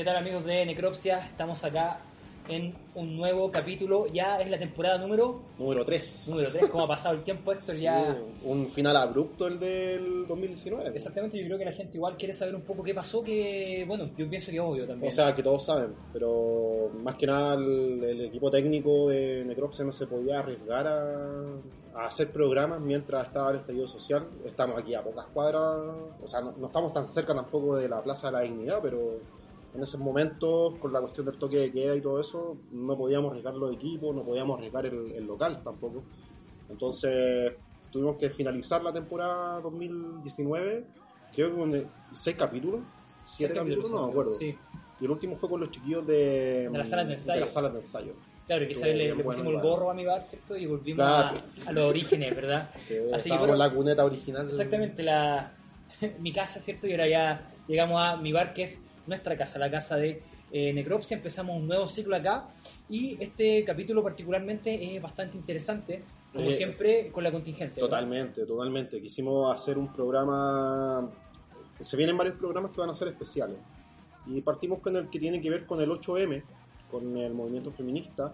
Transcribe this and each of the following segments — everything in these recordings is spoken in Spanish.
¿Qué tal amigos de Necropsia? Estamos acá en un nuevo capítulo. Ya es la temporada número Número 3. número 3. ¿Cómo ha pasado el tiempo, Héctor? ya... un final abrupto el del 2019. Exactamente, yo creo que la gente igual quiere saber un poco qué pasó, que bueno, yo pienso que obvio también. O sea, que todos saben, pero más que nada el, el equipo técnico de Necropsia no se podía arriesgar a, a hacer programas mientras estaba el estallido social. Estamos aquí a pocas cuadras, o sea, no, no estamos tan cerca tampoco de la Plaza de la Dignidad, pero en esos momentos, con la cuestión del toque de queda y todo eso, no podíamos arriesgar los equipos, no podíamos arriesgar el, el local tampoco. Entonces tuvimos que finalizar la temporada 2019, creo que con seis capítulos, siete capítulos, no me acuerdo. Sí, Y el último fue con los chiquillos de, De las salas de ensayo. las salas de ensayo. claro, que vez le, le pusimos el gorro a mi bar, ¿cierto? Y volvimos Claro. a, a los orígenes, ¿verdad? Sí, Así que, la cuneta original. Exactamente, la, mi casa, ¿cierto? Y ahora ya llegamos a mi bar, que es nuestra casa, la casa de eh, Necropsia. Empezamos un nuevo ciclo acá y este capítulo particularmente es bastante interesante, como Eh, siempre, con la contingencia. ¿verdad? Totalmente, totalmente. Quisimos hacer un programa. Se vienen varios programas que van a ser especiales. Y partimos con el que tiene que ver con el 8M, con el movimiento feminista,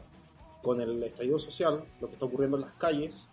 con el estallido social, lo que está ocurriendo en las calles.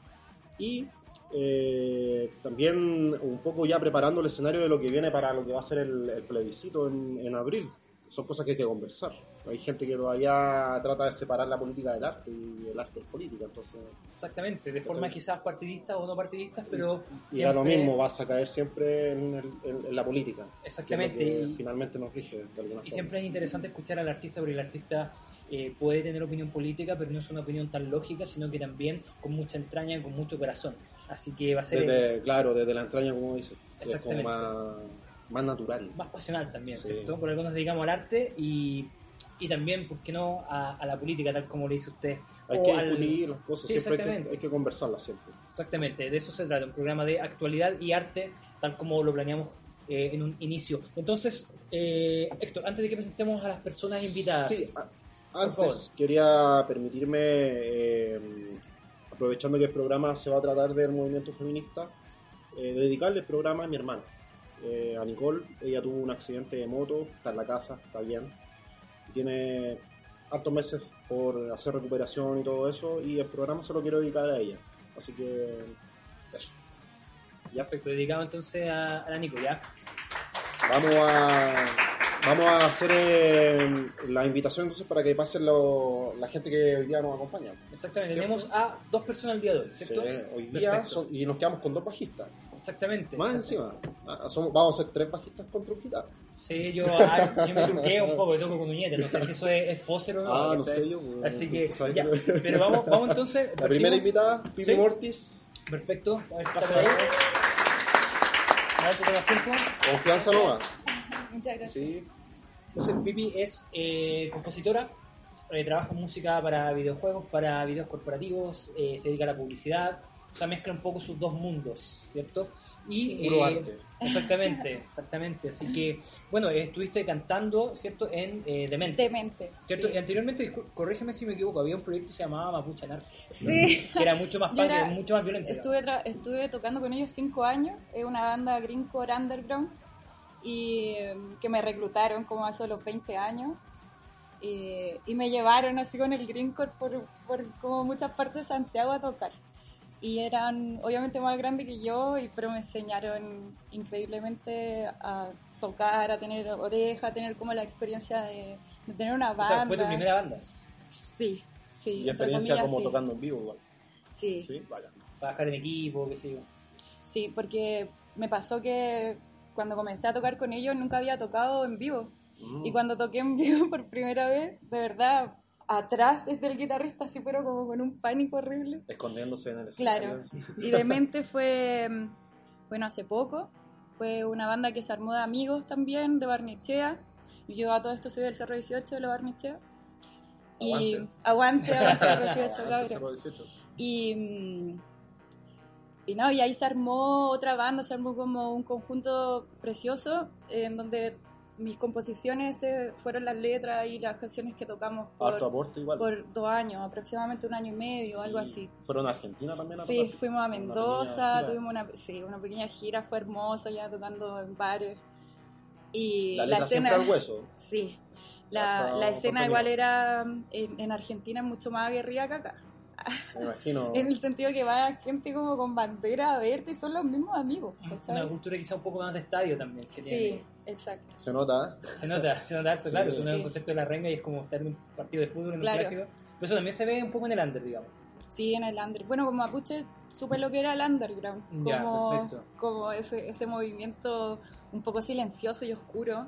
Y eh, también un poco ya preparando el escenario de lo que viene para lo que va a ser el, el plebiscito en, en abril. Son cosas que hay que conversar. Hay gente que todavía trata de separar la política del arte y el arte es política. Entonces, Exactamente, de forma quizás partidista o no partidistas, pero Y da lo siempre- mismo, vas a caer siempre en, el- en- en la política. Exactamente, y- finalmente nos rige de alguna Y forma. siempre es interesante escuchar al artista porque el artista eh, puede tener opinión política, pero no es una opinión tan lógica, sino que también con mucha entraña, con mucho corazón. Así que va a ser Desde- claro, desde la entraña, como dices. Es como Exactamente. más, más natural. más pasional también, Sí. ¿cierto? Por algo nos dedicamos al arte y, y también, ¿por qué no?, a, a la política, tal como le dice usted. Hay O que al- discutir las cosas, Sí, siempre hay que, exactamente. hay que conversarlas siempre. Exactamente, de eso se trata, un programa de actualidad y arte, tal como lo planeamos eh, en un inicio. Entonces, eh, Héctor, antes de que presentemos a las personas invitadas, Sí, antes quería permitirme, eh, aprovechando que el programa se va a tratar del movimiento feminista, eh, dedicarle el programa a mi hermana, eh, a Nicole. Ella tuvo un accidente de moto, está en la casa, está bien. Tiene hartos meses por hacer recuperación y todo eso, y el programa se lo quiero dedicar a ella. Así que, eso. ya perfecto, dedicado entonces a, a la Nico, ¿ya? Vamos a, vamos a hacer eh, la invitación entonces para que pasen lo- la gente que hoy día nos acompaña. Exactamente, ¿Cierto? tenemos a dos personas al día de hoy, Sí, ¿cierto? hoy día son- y nos quedamos con dos bajistas. Exactamente. Más exactamente. encima, ah, somos- vamos a ser tres bajistas con truquita. Sí, yo, ah, yo me truqué un poco, toco con uñetes, no sé si eso es, es poser o no. Ah, no sé yo. bueno, Así que, ya, que- pero vamos, vamos entonces. La primera invitada, Pipi Sí. Mortis, Perfecto, a ver, Pasa ahí. A ver, toma asiento. Confianza Nova. Muchas gracias. Sí, Entonces, Pipi es eh, compositora, eh, trabaja en música para videojuegos, para videos corporativos, eh, se dedica a la publicidad, o sea, mezcla un poco sus dos mundos, ¿cierto? Y, Puro eh, arte. Exactamente, exactamente. Así que, bueno, estuviste cantando, ¿cierto? En eh, Demente. Demente. ¿Cierto? sí. Y anteriormente, corrígeme si me equivoco, había un proyecto que se llamaba Mapuche Anarca, Sí. que era mucho más punk, era- mucho más violento. Estuve, tra- estuve tocando con ellos cinco años. Es una banda greencore underground y eh, que me reclutaron como hace los 20 años. Y, y me llevaron así con el greencore por, por como muchas partes de Santiago a tocar. Y eran obviamente más grandes que yo, y, pero me enseñaron increíblemente a tocar, a tener oreja, a tener como la experiencia de, de tener una O banda. sea, fue tu primera banda, Sí, sí. y experiencia comillas, como sí. tocando en vivo igual. Sí. Sí, vaya. trabajar en equipo, qué sé yo. Sí, porque me pasó que cuando comencé a tocar con ellos nunca había tocado en vivo. Mm. Y cuando toqué en vivo por primera vez, de verdad, atrás desde el guitarrista, así, pero como con un pánico horrible. Escondiéndose en el Claro. escenario. Y Demente fue, mm, bueno, hace poco. Fue una banda que se armó de amigos también, de Barnechea. Yo a todo esto soy del Cerro 18 de la Barnechea. Y aguante, aguante Cerro 18, Antes cabrón. Cerro 18. Y, mm, y no, y ahí se armó otra banda, se armó como un conjunto precioso en donde mis composiciones eh, fueron las letras y las canciones que tocamos por, aporte igual. por dos años, aproximadamente un año y medio, algo Y así. ¿Fueron a Argentina también a Sí, fuimos a Mendoza, tuvimos una, sí, una pequeña gira, fue hermoso ya tocando en bares. Y La la, escena... al hueso. Sí, La, la escena contenido. igual era en, en Argentina es mucho más aguerrida que acá. Me imagino. En el sentido que va gente como con bandera verde y son los mismos amigos. ¿cachai? Una cultura quizá un poco más de estadio también. Que Sí, tiene. exacto. Se nota. ¿eh? Se nota, se nota harto, Sí, claro. sí. Es un concepto de la renga y es como estar en un partido de fútbol, en Claro. un clásico. Pero eso también se ve un poco en el under, digamos. Sí, en el under. Bueno, como Mapuche supe lo que era el underground. Ya, Como, perfecto. como ese, ese movimiento un poco silencioso y oscuro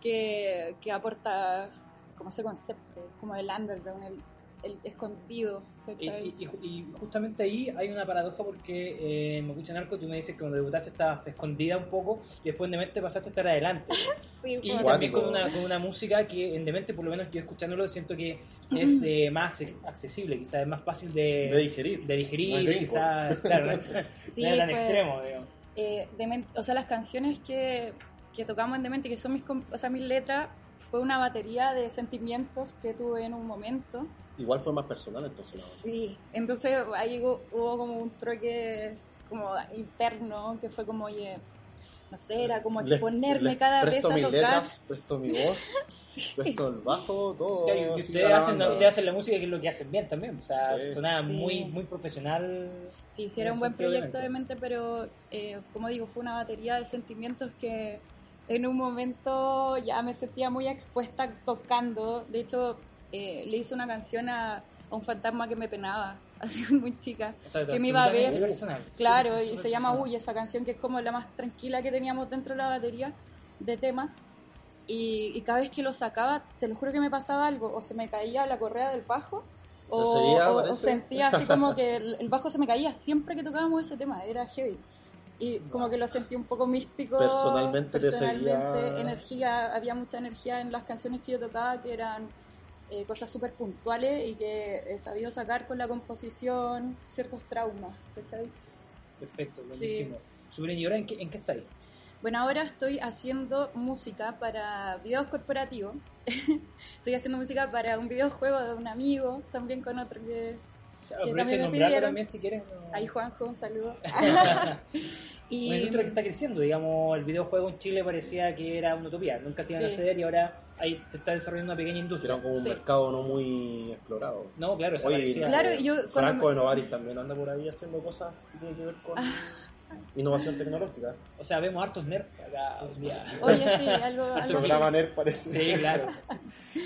que, que aporta como ese concepto, como el underground, el, el escondido. Y, y- y- justamente ahí hay una paradoja porque eh, en Mapuche Narco tú me dices que cuando debutaste estabas escondida un poco y después en Demente pasaste a estar adelante. Sí, Y también con una, con una música que en Demente, por lo menos yo escuchándolo, siento que es eh, más acce- accesible, quizás es más fácil de, De digerir. de digerir, quizás, claro, no es, Sí, no es tan fue- extremo, eh, o sea, las canciones que, que tocamos en Demente, que son mis, com- o sea, mis letras, fue una batería de sentimientos que tuve en un momento. Igual fue más personal entonces. Sí, entonces ahí hubo, hubo como un troque como interno que fue como, oye, no sé, era como exponerme les cada vez a tocar. letras, presto mi voz, Sí. presto el bajo, todo. Claro, y ustedes hacen, ustedes hacen la música que es lo que hacen bien también, o sea, Sí. sonaba Sí. muy, muy profesional. Sí, sí, era un buen proyecto obviamente. de mente, pero eh, como digo, fue una batería de sentimientos que en un momento ya me sentía muy expuesta tocando. De hecho, eh, le hice una canción a, a un fantasma que me penaba, así muy chica, O sea, que me iba a ver. personal, Claro, y se llama personal. Uy, esa canción que es como la más tranquila que teníamos dentro de la batería de temas. Y, y cada vez que lo sacaba, te lo juro que me pasaba algo, o se me caía la correa del bajo, o, sentía así como que el, el bajo se me caía siempre que tocábamos ese tema, era heavy. Y como que lo sentí un poco místico. Personalmente te personalmente, seguía- energía, había mucha energía en las canciones que yo tocaba que eran eh, cosas súper puntuales y que he sabido sacar con la composición ciertos traumas, ¿cachai? Perfecto, buenísimo. Bien, ¿y ahora en qué, en qué estáis? Bueno, ahora estoy haciendo música para videos corporativos. estoy haciendo música para un videojuego de un amigo, también con otro que... Claro, Que también me pidieron. también si quieres. no- Ahí Juanjo, un saludo. Una y industria que está creciendo, digamos, el videojuego en Chile parecía que era una utopía, nunca se iban a Sí. hacer y ahora ahí se está desarrollando una pequeña industria. Era como un Sí. mercado no muy explorado. No, claro, esa Oye, Claro, yo Franco me- de Novaris también anda por ahí haciendo cosas que tienen que ver con Ah. innovación tecnológica. O sea, vemos hartos nerds acá. Oye, sí, algo... Algo Programa así. NER parece. Sí, claro.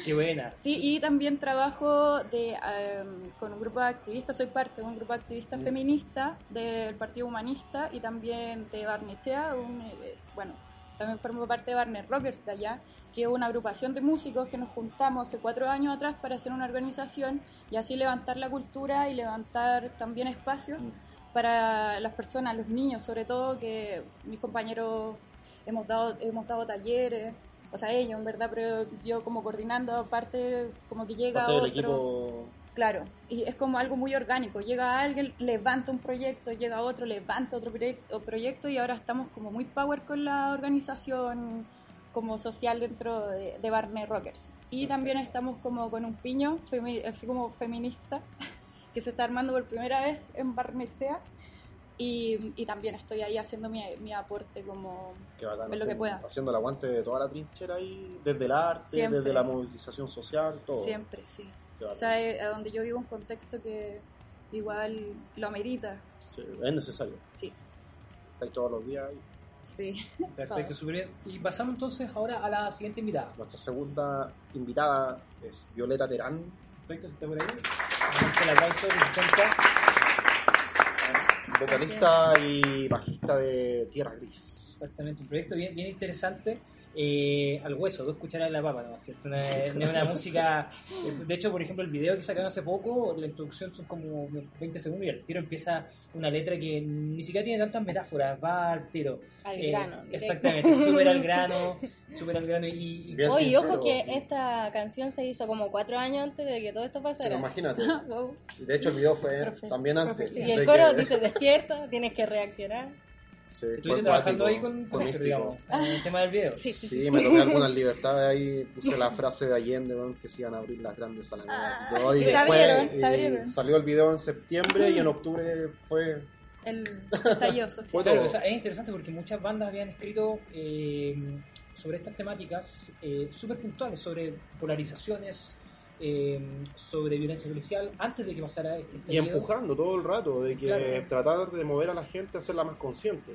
Qué buena. Sí, y también trabajo de, em, con un grupo de activistas, soy parte de un grupo de activistas Mm. feministas del Partido Humanista y también de Barnechea, un, eh, bueno, también formo parte de Barnet Rockers de allá, que es una agrupación de músicos que nos juntamos hace cuatro años atrás para hacer una organización y así levantar la cultura y levantar también espacios Mm. para las personas, los niños sobre todo, que mis compañeros hemos dado, hemos dado talleres, o sea, ellos en verdad, pero yo como coordinando aparte, como que llega otro. equipo. Claro, y es como algo muy orgánico. Llega alguien, levanta un proyecto, llega otro, levanta otro proyecto, proyecto y ahora estamos como muy power con la organización como social dentro de, de Barney Rockers. Y también estamos como con un piño, femi- así como feminista, que se está armando por primera vez en Barnechea. Y, y también estoy ahí haciendo mi, mi aporte como... Que bacán, Es lo que pueda. haciendo el aguante de toda la trinchera ahí, desde el arte, Siempre. desde la movilización social, todo. Siempre, sí. Qué O sea, eh, a donde yo vivo un contexto que igual lo amerita. Sí, es necesario. Sí, Estáis todos los días ahí. Sí. Perfecto, súper bien. Y pasamos entonces ahora a la siguiente invitada. Nuestra segunda invitada es Violeta Terán, Perfecto, si está por ahí. El aplauso, presenta. vocalista y bajista de Tierra Gris. Exactamente, un proyecto bien, bien interesante. Eh, al hueso, dos cucharadas de la papa, ¿no? ¿Cierto? Una, no es una música. eh, De hecho, por ejemplo, el video que sacaron hace poco, la introducción son como 20 segundos y el tiro empieza una letra que ni siquiera tiene tantas metáforas, va al tiro. Al Eh, grano. Exactamente, súper al grano, súper al grano. Y, y- Oye, ojo que esta canción se hizo como cuatro años antes de que todo esto Sí, pasara. imagínate. Wow. De hecho, el video fue Profe- también antes. y el coro que- dice despierta, tienes que reaccionar. Sí, estuviste trabajando ahí con, con esto, digamos, en el tema del video. Sí, Sí, sí, sí. me tomé algunas libertades ahí, puse la frase de Allende, weón, que se iban a abrir las grandes alamedas y todo, y Ah, se después, abrieron, se eh, abrieron. salió el video en septiembre y en octubre fue El estallido social. Fue Claro, o sea, es interesante porque muchas bandas habían escrito eh, sobre estas temáticas eh, súper puntuales, sobre polarizaciones, eh, sobre violencia policial, antes de que pasara este Y empujando todo el rato, de que Claro. tratar de mover a la gente a hacerla más consciente.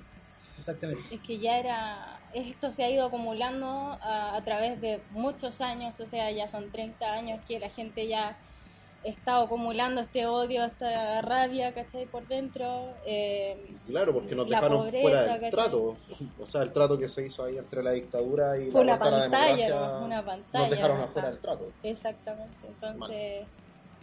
Exactamente. Es que ya era, esto se ha ido acumulando a, a través de muchos años, o sea, ya son 30 años que la gente ya está acumulando este odio, esta rabia, ¿cachai? Por dentro. eh, Claro, porque nos dejaron pobreza, fuera del ¿cachai? trato. O sea, el trato que se hizo ahí entre la dictadura y Fue la una vuelta a la pantalla. Una pantalla, Nos dejaron afuera del trato. exactamente. Entonces,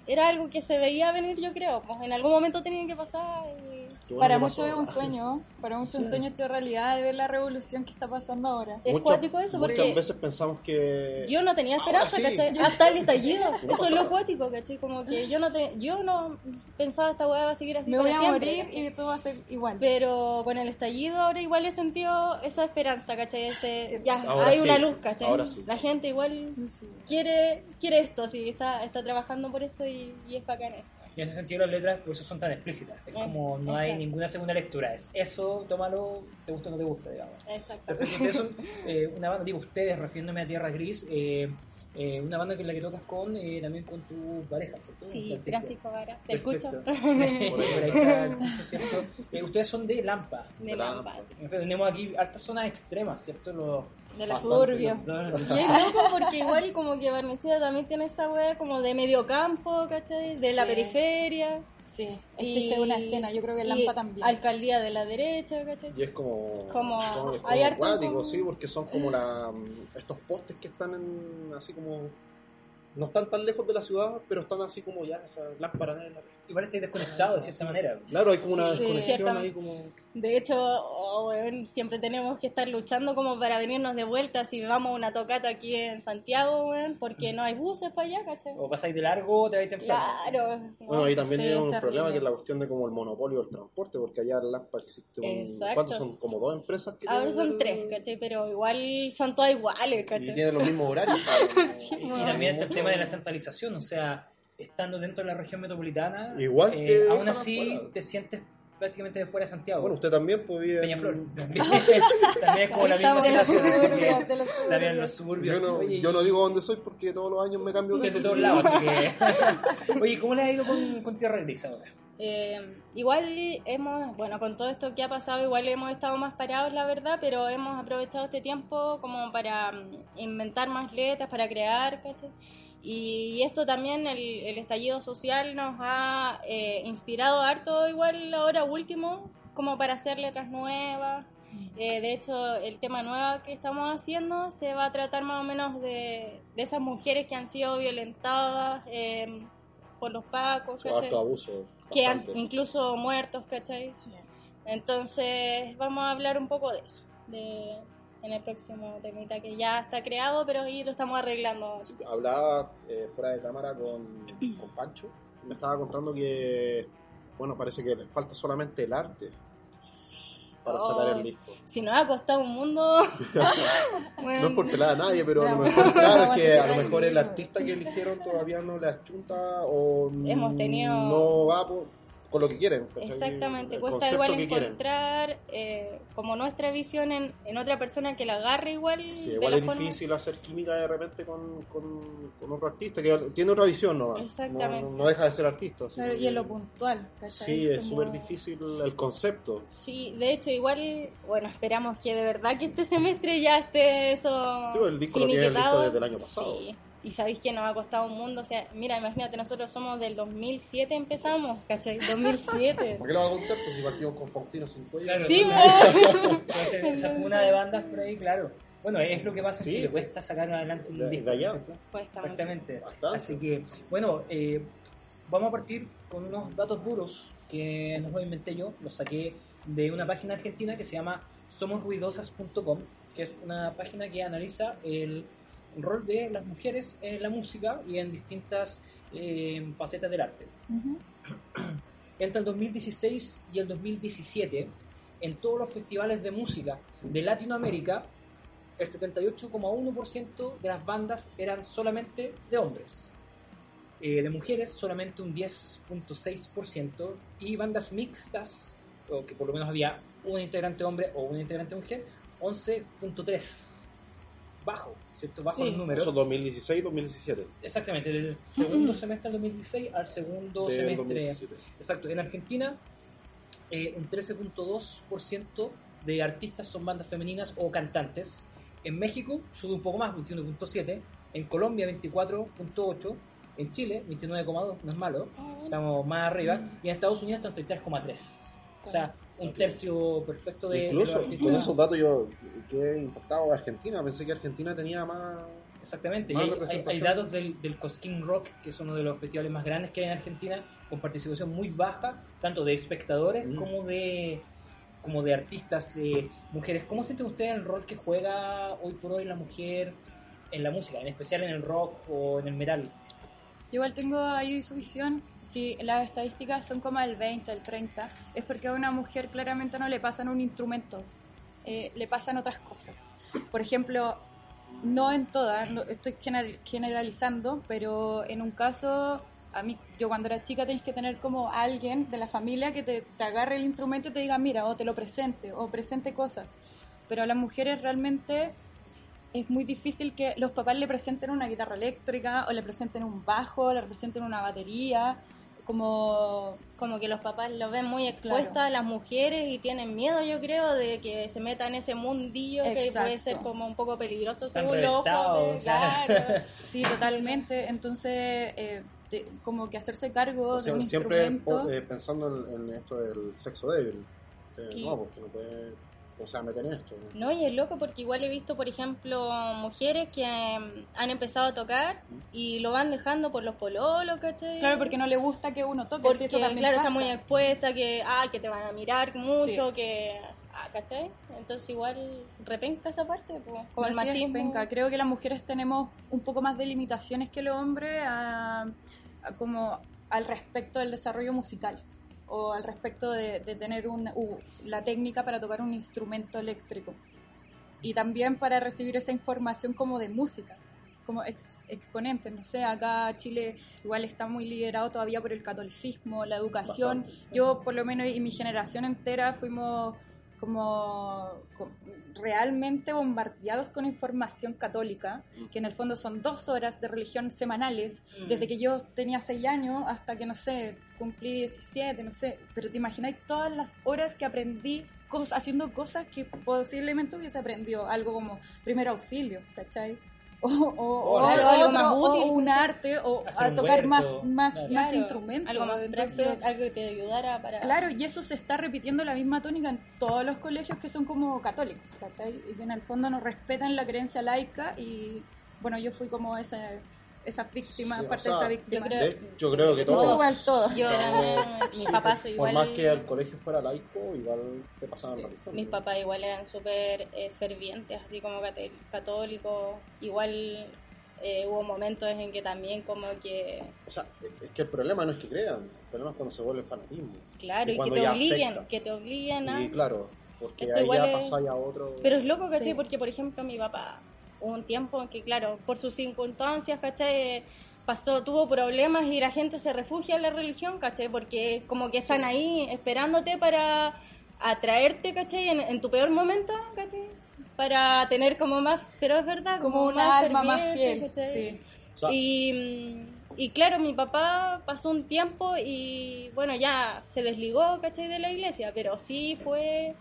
era algo que se veía venir, yo creo. Pues en algún momento tenía que pasar. y- Para muchos es un sueño, para muchos es un sueño hecho realidad de ver la revolución que está pasando ahora. Es Muchas- cuático eso, Muchas porque veces pensamos que... yo no tenía Ahora esperanza, sí. ¿cachai? Hasta el estallido. No Eso es lo cuático, ¿cachai? Como que yo no, te, yo no pensaba esta weá va a seguir así Me voy para a siempre, morir ¿cachai? y todo va a ser igual. Pero con el estallido ahora igual he sentido esa esperanza, ¿cachai? Ese, ya, Ahora hay sí, una luz, ¿cachai? ahora sí. La gente igual Sí. quiere quiere esto, sí, está, está trabajando por esto y, y es bacán eso. Y en ese sentido las letras por eso son tan explícitas. Es Eh, como no hay exacto. ninguna segunda lectura. Es eso, tómalo, te gusta o no te gusta, digamos. Exacto. Perfecto. Ustedes son eh, una banda, digo ustedes, refiriéndome a Tierra Gris, eh, eh, una banda que la que tocas con eh, también con tu pareja, ¿cierto? Sí, Francisco Vara, ¿se escucha? Sí, por ahí está escucho, ¿cierto? Eh, ustedes son de Lampa. De Lampa, sí. En fin, tenemos aquí altas zonas extremas, ¿cierto? Los, De la los- Y es loco porque igual como que Barnechea también tiene esa wea como de medio campo, ¿cachai? De la Sí. periferia. Sí, existe Y- una escena, yo creo que Lampa también. Alcaldía de la derecha, ¿cachai? Y es como... Como- son- es hay como harto acuático, como- sí, porque son como la, estos postes que están en, así como... No están tan lejos de la ciudad, pero están así como ya, esas lámparas la... Igual estáis desconectados de cierta manera. Claro, hay como una Sí, desconexión ahí como... De hecho, oh, weón, siempre tenemos que estar luchando como para venirnos de vuelta si vamos a una tocata aquí en Santiago, weón, porque no hay buses para allá, ¿cachai? O pasáis de largo o te vais temprano. Claro. ¿no? Bueno, ahí también Sí, tiene un problema que es la cuestión de como el monopolio del transporte, porque allá en Lampa existe un... Exacto. ¿Cuántos son? Como dos empresas que Ahora son el- tres, ¿cachai? Pero igual son todas iguales, Y ¿cachai? tienen los mismos horarios. Sí, Y, y bueno. también está el tema de la centralización, o sea, estando dentro de la región metropolitana, Igual eh, que aún así te sientes prácticamente de fuera de Santiago. Bueno, usted también pues, vive en- Peñaflor. también es como la misma situación. así suburbia, que de los también en los suburbios. Yo no, Oye, yo no digo dónde soy porque todos los años me cambio de todos lados, así que... Oye, ¿cómo les ha ido con, con Tierra Gris ahora? Eh, igual hemos, bueno, con todo esto que ha pasado, igual hemos estado más parados, la verdad, pero hemos aprovechado este tiempo como para mm, inventar más letras, para crear, ¿cachai? Y esto también, el, el estallido social nos ha eh, inspirado harto, igual ahora último, como para hacer letras nuevas. Eh, de hecho, el tema nuevo que estamos haciendo se va a tratar más o menos de, de esas mujeres que han sido violentadas eh, por los pacos, ¿cachai? abuso. que han incluso muertos, ¿cachai? Entonces vamos a hablar un poco de eso, de, en el próximo temita que ya está creado, pero ahí lo estamos arreglando. Sí, hablaba eh, fuera de cámara con, con Pancho. y Me estaba contando que, bueno, parece que le falta solamente el arte para sacar Oh, el disco. Si nos ha costado un mundo... bueno, No es por pelar a nadie, pero a lo mejor, claro, es que a lo mejor el artista que eligieron todavía no le achunta o Hemos tenido- no va por- con lo que quieren. Exactamente, cuesta igual encontrar eh, como nuestra visión en, en otra persona que la agarre igual. Sí, de igual la es forma- difícil hacer química de repente con, con, con otro artista que tiene otra visión, ¿no? Exactamente. No, no deja de ser artista. así Claro, que- y en lo puntual, ¿cachai? Sí, es Como- súper difícil el concepto. Sí, de hecho, igual, bueno, esperamos que de verdad que este semestre ya esté eso. Sí, el disco lo tiene listo desde el año pasado. Sí, y sabéis que nos ha costado un mundo. O sea, mira, imagínate, nosotros somos del 2007 empezamos, ¿cachai? 2007. ¿Por qué lo va a contar? Pues si partimos con Faustino sin. Claro, Sí. Entonces, esa cuna de bandas por ahí, claro. Bueno, es lo que pasa, Sí. es que le cuesta sacar adelante un disco. estamos- Exactamente. Bastante. Así que, bueno, eh, vamos a partir con unos datos duros que no los inventé yo, los saqué de una página argentina que se llama somosruidosas.com, que es una página que analiza el rol de las mujeres en la música y en distintas eh, facetas del arte. Entre el 2016 y el 2017, en todos los festivales de música de Latinoamérica, el 78,1% de las bandas eran solamente de hombres. Eh, de mujeres, solamente un 10,6%. Y bandas mixtas, o que por lo menos había un integrante hombre o una integrante mujer, 11,3%. bajo, ¿cierto? Bajo Sí. los números. Eso 2016-2017. Exactamente, del segundo semestre del 2016 al segundo Del semestre. 2017. Exacto, en Argentina eh, un 13.2% de artistas son bandas femeninas o cantantes. En México sube un poco más, 21.7%. En Colombia 24.8%. En Chile 29.2%, no es malo. Estamos más arriba. Y en Estados Unidos están 33.3%. O sea, un tercio perfecto de, de los Incluso artistas. con esos datos yo quedé impactado de Argentina. Pensé que Argentina tenía más. Exactamente, y hay, hay- representación. hay datos del, del Cosquín Rock, que es uno de los festivales más grandes que hay en Argentina, con participación muy baja, tanto de espectadores Mm. como de como de artistas, eh, mujeres. ¿Cómo sienten ustedes el rol que juega hoy por hoy la mujer en la música, en especial en el rock o en el metal? Yo igual tengo ahí su visión. Si las estadísticas son como el 20, el 30, es porque a una mujer claramente no le pasan un instrumento, eh, le pasan otras cosas. Por ejemplo, no en todas, no- estoy general- generalizando, pero en un caso, a mí, yo cuando era chica tenéis que tener como alguien de la familia que te, te agarre el instrumento y te diga, mira, o te lo presente, o presente cosas. Pero a las mujeres realmente es muy difícil que los papás le presenten una guitarra eléctrica o le presenten un bajo, le presenten una batería, como Como que los papás lo ven muy expuestas Claro. a las mujeres y tienen miedo, yo creo, de que se meta en ese mundillo que puede ser como un poco peligroso Están según los ojos. de- reventados, claro. claro. sí, totalmente. Entonces, eh, de- como que hacerse cargo O sea, de un siempre instrumento. po- eh, pensando en, en esto del sexo débil. Que. No, porque no puede. O sea, esto. ¿no? No, y es loco porque igual he visto, por ejemplo, mujeres que mm, han empezado a tocar y lo van dejando por los pololos, ¿cachai? Claro, porque no le gusta que uno toque, Porque, eso también claro, pasa. está muy expuesta, que, ah, que te van a mirar mucho, Sí. que, ah, ¿cachai? Entonces igual repenca esa parte, pues, con el machismo. penca. Creo que las mujeres tenemos un poco más de limitaciones que los hombres a- a como al respecto del desarrollo musical o al respecto de, de tener un, u- la técnica para tocar un instrumento eléctrico. Y también para recibir esa información como de música como ex- exponentes, no sé, acá Chile igual está muy liderado todavía por el catolicismo, la educación, Bastante. yo por lo menos y mi generación entera fuimos como, co- realmente bombardeados con información católica, que en el fondo son dos horas de religión semanales, Mm. desde que yo tenía seis años hasta que, no sé, cumplí 17, no sé, pero te imagináis todas las horas que aprendí cos- haciendo cosas que posiblemente hubiese aprendido, algo como primer auxilio, ¿cachai? O, o, o algo otro- más o útil. un arte, o Hacer a tocar huerto, más, más, claro. más instrumentos. Algo más Entonces, práctico, algo que te ayudara para... Claro, y eso se está repitiendo la misma tónica en todos los colegios que son como católicos, ¿cachai? Y que en el fondo no respetan la creencia laica y, bueno, yo fui como esa, esa víctima, Sí, o parte sea, de esa víctima. yo creo- De- yo creo que Todos igual, todos. Yo, Sí, mis sí, papás por, igual... por más que el colegio fuera laico, igual te pasaban la religión. Mis papás igual eran súper eh, fervientes, así como católicos. Igual eh, hubo momentos en que también como que, O sea, es que el problema no es que crean, el problema es cuando se vuelve fanatismo. claro, Y y, que te obliguen, afecta. que te obliguen a... Y claro, porque Eso ahí ya es- pasáis a otro. Pero es loco, ¿cachai? Sí. Porque, por ejemplo, mi papá, un tiempo en que, claro, por sus circunstancias, ¿cachai? Pasó, tuvo problemas y la gente se refugia en la religión, ¿cachai? Porque como que están ahí esperándote para atraerte, ¿cachai? En, en tu peor momento, ¿cachai? Para tener como más, pero es verdad, como una alma más fiel. ¿cachai? Sí. Y, mm, y claro, mi papá pasó un tiempo y bueno, ya se desligó, ¿cachai? De la iglesia, pero sí fue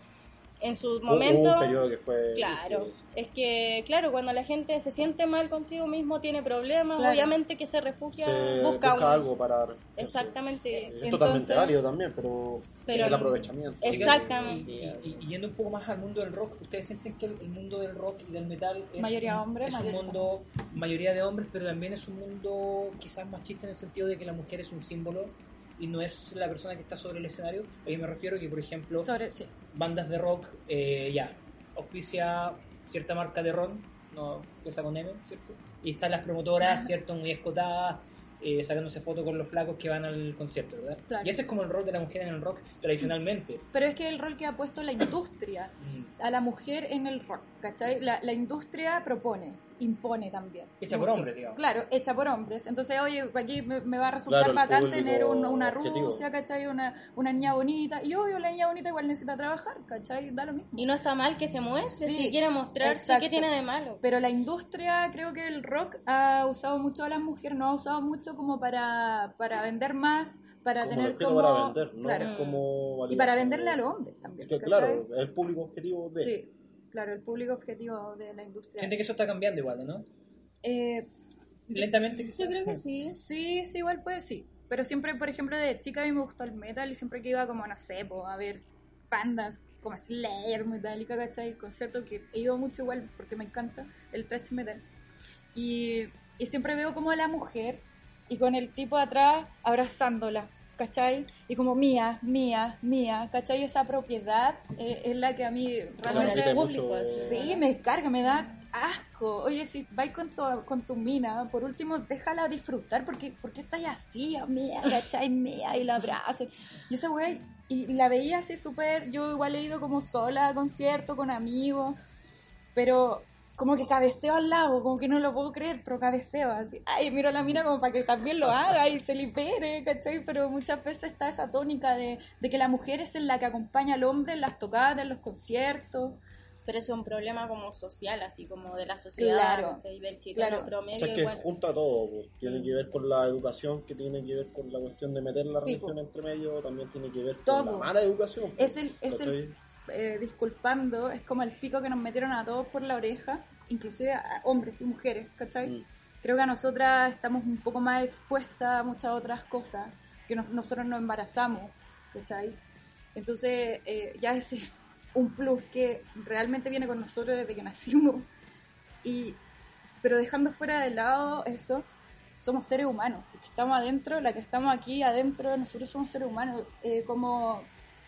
en su momento... Hubo un periodo que fue. Claro, es que, claro, cuando la gente se siente mal consigo mismo, tiene problemas, Claro. obviamente que se refugia, se busca, busca, un- algo para. Exactamente. Es Entonces- totalmente válido también, pero, Pero- el aprovechamiento. Exactamente. Y, y- y yendo un poco más al mundo del rock, ¿ustedes sienten que el, el mundo del rock y del metal es, Mayoría un, hombre, es mayoría un mundo, mayoría de hombres, pero también es un mundo quizás machista en el sentido de que la mujer es un símbolo y no es la persona que está sobre el escenario? A mí me refiero que, por ejemplo, Sobre, sí. bandas de rock, eh, ya, auspicia cierta marca de ron, no empieza con M, ¿cierto? Y están las promotoras, ¿cierto? Muy escotadas, eh, sacándose fotos con los flacos que van al concierto, ¿verdad? Claro. Y ese es como el rol de la mujer en el rock tradicionalmente. Pero es que el rol que ha puesto la industria Mm. a la mujer en el rock, ¿cachai? La, la industria propone impone también. Hecha por Mucho. hombres, digamos. Claro, hecha por hombres. Entonces, oye, aquí me, me va a resultar Claro, bacán público tener un- una objetivo. Rusia, ¿cachai? Una, una niña bonita. Y obvio, la niña bonita igual necesita trabajar, ¿cachai? Da lo mismo. Y no está mal que se muestre, Sí, si quiere mostrarse. ¿qué tiene de malo? Pero la industria, creo que el rock ha usado mucho a las mujeres, no ha usado mucho como para, para vender más, para como tener como... para vender, ¿no? Claro. como Y para venderle de- a los hombres también. Es que, claro, es el público objetivo de. Sí, claro, el público objetivo de la industria. Siente que eso está cambiando igual, ¿no? Eh, Lentamente. Yo creo que sí. Sí, sí, igual puede sí. Pero siempre, por ejemplo, de chica a mí me gustó el metal y siempre que iba como, no sé, po, a ver bandas como Slayer, Metallica, ¿cachai? Conciertos que he ido mucho igual porque me encanta el thrash metal. Y, y siempre veo como a la mujer y con el tipo atrás abrazándola, ¿cachai? Y como mía, mía, mía, ¿cachai? Esa propiedad eh, es la que a mí realmente... quita público, mucho- así. Sí, me carga, me da asco. Oye, si vais con tu, con tu mina, por último, déjala disfrutar, porque ¿por qué estás así, mía, cachai, mía, y la abrazo? Y esa weá, y la veía así súper, yo igual he ido como sola a concierto, con amigos, pero como que cabeceo al lado, como que no lo puedo creer, pero cabeceo así. Ay, miro a la mina como para que también lo haga y se libere, ¿cachai? Pero muchas veces está esa tónica de, de que la mujer es en la que acompaña al hombre en las tocadas, en los conciertos. Pero eso es un problema como social, así como de la sociedad, Claro. ¿cachai? del chileno Claro. O sea, es que junta todo. pues. Tiene que ver con la educación, que tiene que ver con la cuestión de meter la Sí, religión entre medio, también tiene que ver con la mala educación. Es el, es el. Eh, disculpando, es como el pico que nos metieron a todos por la oreja, inclusive a hombres y mujeres, ¿cachai? Mm. Creo que a nosotras estamos un poco más expuestas a muchas otras cosas, que nos- nosotros nos embarazamos, ¿cachai? Entonces, eh, ya ese es un plus que realmente viene con nosotros desde que nacimos. Y, pero dejando fuera de lado eso, somos seres humanos. que Estamos adentro, la que estamos aquí adentro, nosotros somos seres humanos. eh, como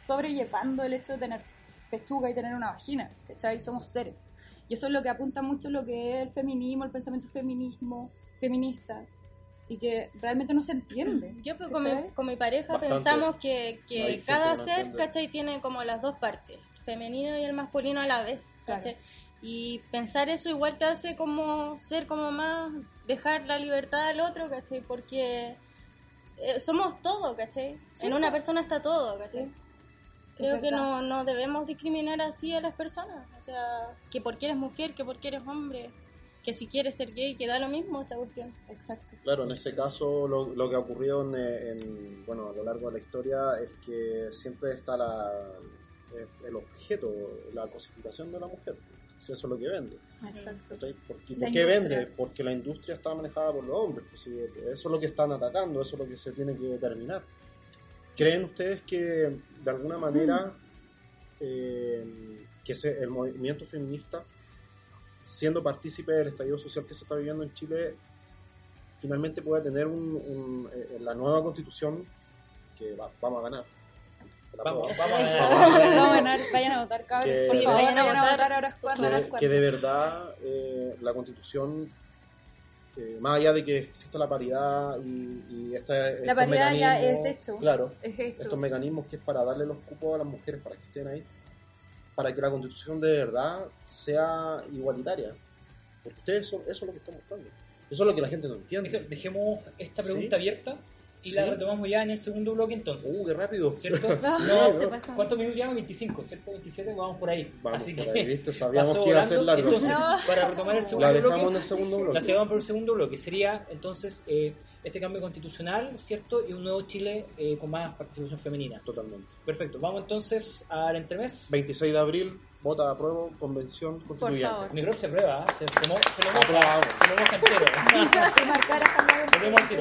sobrellevando el hecho de tener pechuga y tener una vagina, ¿cachai? Somos seres. Y eso es lo que apunta mucho lo que es el feminismo, el pensamiento feminismo, feminista, y que realmente no se entiende. Yo pues, con, mi, con mi pareja Bastante. pensamos que, que gente cada que no ser, entiende. ¿cachai? Tiene como las dos partes, el femenino y el masculino a la vez, ¿cachai? Y pensar eso igual te hace como ser como más, dejar la libertad al otro, ¿cachai? Porque eh, somos todo, ¿cachai? Sí, en una persona está todo, ¿cachai? Sí. Creo que no, no debemos discriminar así a las personas, o sea, que porque eres mujer, que porque eres hombre, que si quieres ser gay, que da lo mismo esa cuestión. Exacto. Claro, en ese caso lo, lo que ha ocurrido en, en- bueno, a lo largo de la historia es que siempre está la, eh, el objeto, la cosificación de la mujer. Eso es lo que vende. Exacto. ¿Por qué, por vende? Porque la industria está manejada por los hombres. pues, sí, eso es lo que están atacando, eso es lo que se tiene que determinar. ¿Creen ustedes que de alguna manera eh, que se- el movimiento feminista, siendo partícipe del estallido social que se está viviendo en Chile, finalmente puede tener un, un- eh, la nueva constitución que va- vamos a ganar? Vamos, vamos a Vamos a ganar, vayan a votar, cabros. Que- Sí, vayan a votar. ahora es cuando, ahora es que, cuando. que de verdad eh, la constitución, eh, más allá de que exista la paridad y, y esta, estos paridad ya es mecanismos- hecho. Claro, Es hecho. estos mecanismos que es para darle los cupos a las mujeres para que estén ahí, para que la constitución de verdad sea igualitaria. Porque ustedes son, eso es lo que están buscando. Eso es lo que la gente no entiende. Deje- Dejemos esta pregunta Sí. abierta y la Sí. retomamos ya en el segundo bloque entonces. Uh, qué rápido. ¿Cierto? Ah, No, se pasó. ¿Cuántos minutos llevamos? 25, ¿cierto? 27, vamos por ahí. Vamos Así por que ahí, ¿viste? Sabíamos pasó que iba a ser largo. Entonces, así. para retomar el segundo la dejamos bloque, en el segundo bloque. la llevamos por el segundo bloque. Sería entonces eh, este cambio constitucional, ¿cierto? Y un nuevo Chile eh, con más participación femenina. Totalmente. Perfecto. Vamos entonces al entremés. 26 de abril, vota a prueba, convención constituyente. favor. Mi crop se prueba, ¿eh? se, se, mo- se lo moja, se lo moja entero. Y marcar a Juan Nos vemos al tiro.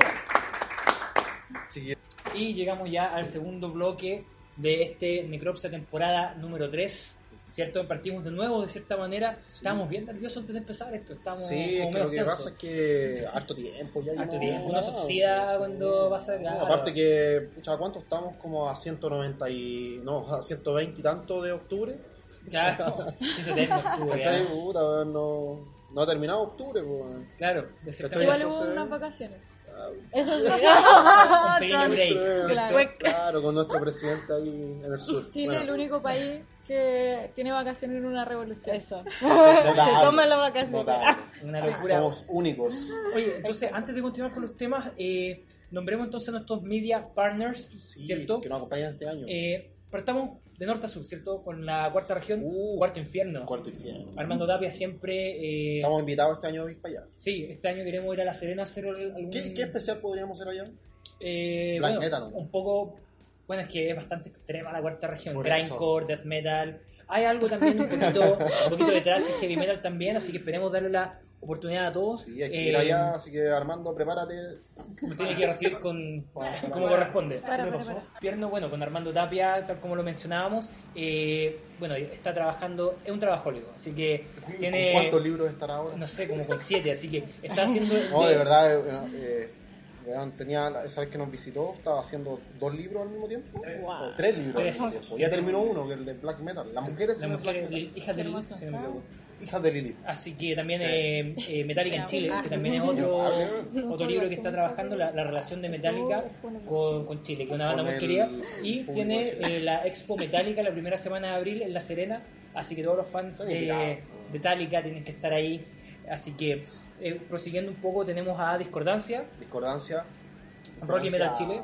Siguiente. Y llegamos ya al segundo bloque de este Necropsia temporada número 3. ¿Cierto? Partimos de nuevo, de cierta manera. Sí. Estábamos bien nerviosos antes de empezar esto. Estábamos Sí, es que lo que tensos. pasa es que harto tiempo ya. Harto tiempo, uno se oxida cuando pasa, No. Aparte que, pucha, ¿cuánto estamos? Como a 190 y... No, a 120 y tanto de octubre. Claro, sí, se eterno octubre, ¿Cachai? Puta, no, no ha terminado octubre, pues. Claro, de. Igual hubo unas vacaciones. Eso sí. Claro. Claro, con nuestro presidente ahí en el sur. Chile Bueno, es el único país que tiene vacaciones en una revolución. Eso. notable, Se toman las vacaciones. notable. Una locura. Somos únicos. Oye, entonces, antes de continuar con los temas, eh, nombremos entonces a nuestros media partners, Sí, ¿cierto? Que nos acompañan este año. Eh, partamos de norte a sur, ¿cierto? Con la cuarta región, Uh, cuarto infierno. Cuarto infierno. Armando Tapia siempre... eh, Estamos invitados este año a ir para allá. Sí, este año queremos ir a La Serena a hacer algún... ¿Qué, qué especial podríamos hacer allá? Eh, Black bueno, metal, ¿no? Un poco... Bueno, es que es bastante extrema la cuarta región. Grindcore, death metal... Hay algo también, un poquito, un poquito de thrash y heavy metal también, así que esperemos darle la oportunidad a todos. Sí, hay que Eh, ir allá, así que Armando, prepárate. Me tiene que recibir con como corresponde. Para, para, bueno, con Armando Tapia, tal como lo mencionábamos, eh, bueno, está trabajando, es un trabajólico, así que tiene, ¿Con ¿Cuántos libros estará ahora? no sé, como con siete, así que está haciendo... No, de verdad, eh, eh, tenía, esa vez que nos visitó, estaba haciendo dos libros al mismo tiempo. O tres libros Tres. al mismo tiempo. Ya terminó uno, que el de Black Metal. Las mujeres La mujer, Black Metal. hijas de Lilith, Hermoso. si no me equivoco. Hijas de Lilith. Así que también Sí. eh, eh, Metallica en Chile, que también es otro, otro libro que está trabajando, la, la relación de Metallica con, con Chile, que es una banda Con muy querida. Y tiene eh, la Expo Metallica la primera semana de abril en La Serena, así que todos los fans de Metallica tienen que estar ahí. Así que, eh, prosiguiendo un poco, tenemos a Discordancia, Discordancia. Rocky Metal Chile,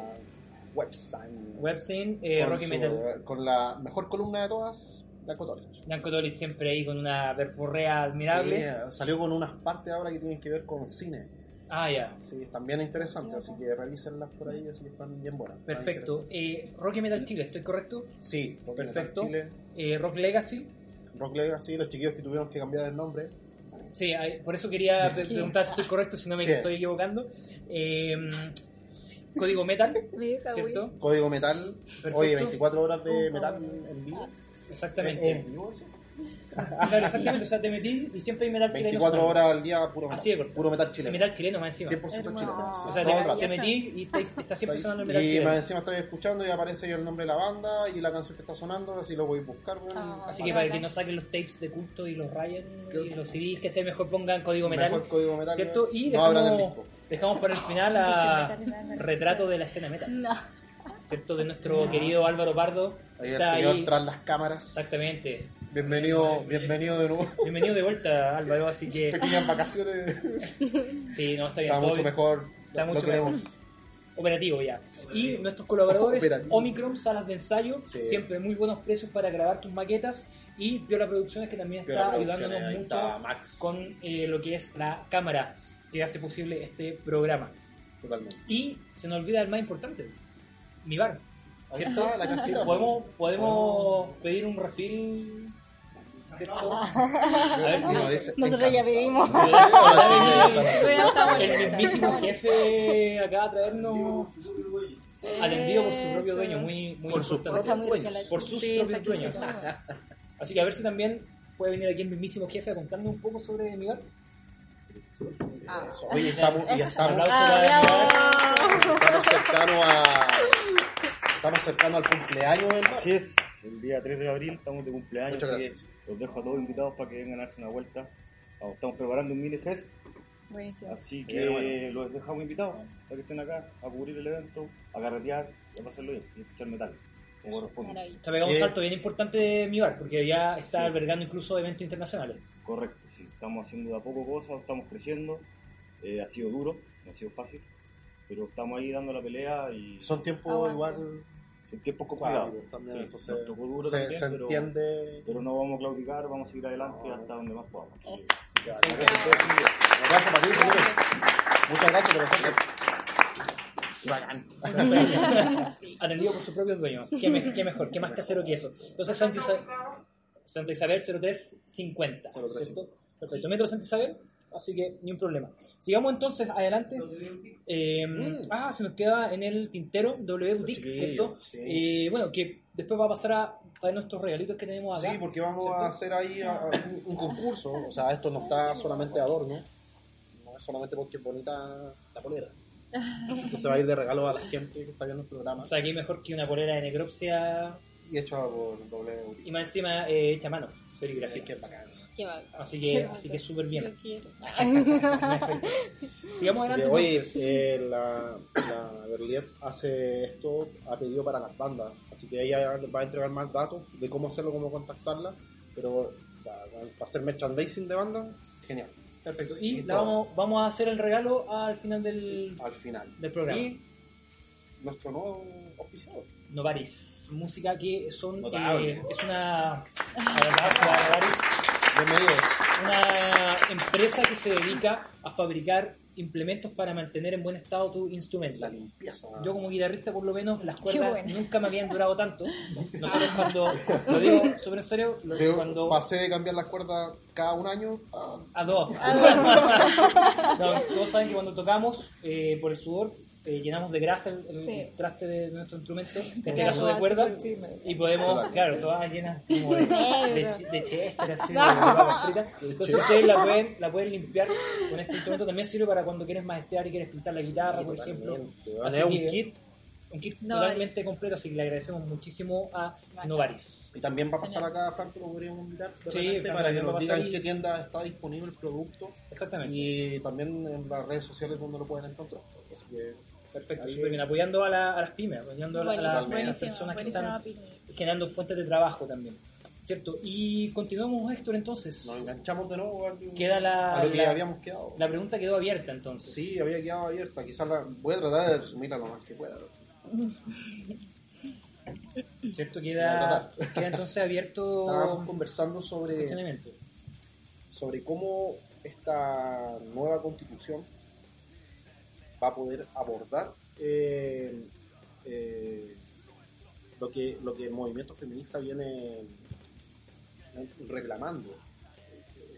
eh, Con Rocky su- Metal. Con la mejor columna de todas, Danko Tolich. Janko Tolich siempre ahí con una verborrea admirable. Sí, eh, salió con unas partes ahora que tienen que ver con cine. Ah, ya. Sí, están bien interesantes, así que revísenlas por ahí, así que están bien buenas. Perfecto. Eh, Rocky Metal Chile, ¿estoy correcto? Sí, Rocky Perfecto. Metal Chile, Eh, Rock Legacy. Rock Legacy, los chiquillos que tuvieron que cambiar el nombre. Sí, por eso quería pre- preguntar si estoy correcto, si no me Sí. estoy equivocando. Eh, Código Metal. ¿cierto? Código Metal, Perfecto. oye, 24 horas de metal en vivo. Exactamente. ¿En vivo? eso? Claro, exactamente. O sea, te metí y siempre hay metal chileno. 24 sonando. horas al día, puro metal. Así de corto. Puro metal chileno. Metal chileno más encima. 100% Hermoso. chileno. O sea, todo te, te metí y está siempre sonando el metal y más chileno. encima estoy escuchando y aparece ahí el nombre de la banda y la canción que está sonando, así lo voy a buscar. weón. Ah, Así que para que no saquen los tapes de culto y los rayen y los CDs que esté mejor pongan código metal. Mejor código metal. ¿Cierto? Y no dejamos, disco. dejamos para el final a retrato de la escena metal. No. ¿Cierto? De nuestro querido Álvaro Pardo. Ahí el señor ahí. tras las cámaras. Exactamente. Bienvenido, bienvenido de nuevo. Bienvenido de vuelta, Álvaro. Así que Pequeñas vacaciones. sí, no, está bien. Está mucho mejor. Está lo mucho queremos. mejor. Operativo ya. Y nuestros colaboradores, Operativo. Omicron, salas de ensayo, Sí. siempre muy buenos precios para grabar tus maquetas. Y Viola Producciones, que también está ayudándonos mucho Max. con eh, lo que es la cámara que hace posible este programa. Totalmente. Y se nos olvida el más importante, mi bar. ¿Cierto? está la casita. ¿Podemos, podemos pedir un refil? ¿Cierto? A ver si No, dice, Nosotros ya pedimos. El mismísimo jefe acá a traernos atendido por su propio dueño, muy, muy Por por sus Sí, propios dueños. Así que a ver si también puede venir aquí el mismísimo jefe a contarnos un poco sobre mi bar. Ah. Oye, estamos, ya estamos, Aplauso Ah, estamos cercanos a. Estamos cercanos al cumpleaños del bar. Así es, el día 3 de abril estamos de cumpleaños, Muchas así gracias. que los dejo a todos invitados para que vengan a darse una vuelta. Estamos preparando un mini fest, Buenísimo. así que bueno. los dejamos invitados para que estén acá a cubrir el evento, a carretear y a pasarlo bien y a escuchar metal, ha pegado un salto bien importante de mi bar, porque ya está Sí. albergando incluso eventos internacionales. Correcto, sí, estamos haciendo de a poco cosas, estamos creciendo, eh, ha sido duro, no ha sido fácil, pero estamos ahí dando la pelea y Son tiempos Aguante. igual. Son tiempos complicados. cuáticos también, Sí, entonces nos tocó duro se, también, se pero- entiende. Pero no vamos a claudicar, vamos a seguir adelante hasta donde más podamos. Eso. Ya, gracias abrazo para ti, chiquillos. Muchas gracias por. Bacán. Atendido por sus propios dueños. ¿Qué, me- qué mejor? ¿Qué más casero que eso? Entonces, Santa Isabel, Santa Isabel 0350. 0350. ¿Cierto? Perfecto. Metro Santa Isabel, así que ni un problema. Sigamos entonces adelante. Eh, Mm. Ah, se nos queda en el tintero W Boutique, chiquillos, ¿cierto? sí. Eh, bueno, que después va a pasar a traer nuestros regalitos que tenemos acá. Sí, porque vamos ¿cierto? a hacer ahí a- a un, un concurso. O sea, esto no está solamente de adorno. No es solamente porque es bonita la polera. Entonces va a ir de regalo a la gente que está viendo el programa. O sea, que mejor que una polera de necropsia y hecha por doble Y más encima eh, hecha a mano, serigrafía. que es bacán. Qué. Así que, así que súper bien. Lo quiero. Sigamos adelante. que, oye, eh, la, la Berliet hace esto a pedido para las bandas, así que ella les va a entregar más datos de cómo hacerlo, cómo contactarla, pero para, para hacer merchandising de banda, genial, Perfecto. Y y la vamos, vamos a hacer el regalo al final del, al final. del programa. Y nuestro nuevo auspiciador. Novaris, música que son eh, es una una empresa que se dedica a fabricar implementos para mantener en buen estado tu instrumento. La limpieza. Yo como guitarrista por lo menos las cuerdas bueno. nunca me habían durado tanto. Nosotros cuando, lo digo súper en serio, lo- Yo cuando pasé de cambiar las cuerdas cada un año a a dos. No, todos saben que cuando tocamos eh, por el sudor eh, llenamos de grasa el, el Sí. traste de nuestro instrumento, en este caso de cuerda, y podemos, Claro. todas llenas como de, de, de chester, así, de papas fritas. Entonces ustedes la pueden, la pueden limpiar con este instrumento. También sirve para cuando quieres maestrear y quieres pintar la guitarra, por ejemplo. Así Es un que- kit Un kit Novaris. totalmente completo, así que le agradecemos muchísimo a. Novaris. Y también va a pasar acá, Franco, lo podríamos invitar Sí, para que nos digan y- qué tienda está disponible el producto Exactamente. y también en las redes sociales donde lo pueden encontrar. Así que Perfecto, súper bien. Apoyando a, la- a las pymes, apoyando a, la- a las- personas que están generando fuentes de trabajo también. ¿Cierto? Y continuamos, Héctor, entonces. nos enganchamos de nuevo Queda la- a lo que la- habíamos quedado. La pregunta quedó abierta entonces. Sí, había quedado abierta. Quizás la voy a tratar de resumirla lo más que pueda. ¿Cierto? Queda, queda entonces abierto Estábamos conversando sobre, sobre cómo esta nueva constitución va a poder abordar eh, eh, lo que lo que el movimiento feminista viene reclamando.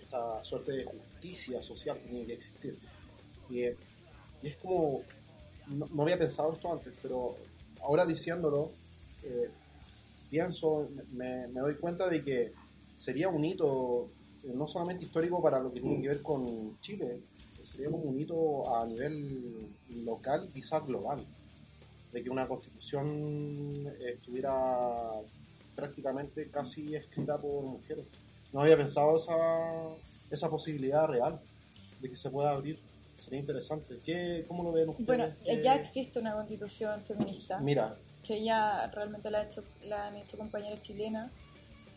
Esta suerte de justicia social que tiene que existir. Y, eh, es como no, había pensado esto antes pero ahora diciéndolo eh, pienso me, me doy cuenta de que sería un hito eh, no solamente histórico para lo que tiene que ver con Chile, sería como un hito a nivel local, quizás global, de que una constitución estuviera prácticamente casi escrita por mujeres. No había pensado esa, esa posibilidad real de que se pueda abrir. Sería interesante. ¿Qué, ¿Cómo lo ven ustedes? Bueno, ¿Qué- ya existe una constitución feminista Mira, que ya realmente la, ha hecho, la han hecho compañeras chilenas.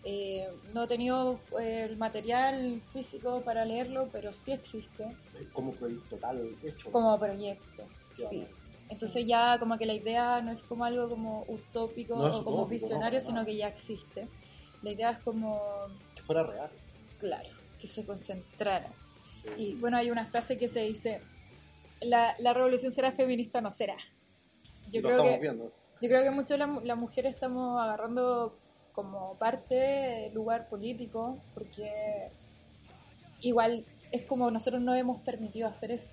Eh, no he tenido eh, el material físico para leerlo, pero sí existe como proyecto tal hecho. como proyecto. Ya. Sí. Entonces ya como que la idea no es como algo como utópico No o como utópico, visionario, no, sino no. que ya existe. La idea es como, Que fuera real. claro, que se concentrara. Sí. Y bueno, hay una frase que se dice, la, la revolución será feminista o no será. Yo lo creo que viendo. yo creo que muchas las las mujeres estamos agarrando como parte lugar político porque igual es como nosotros no hemos permitido hacer eso.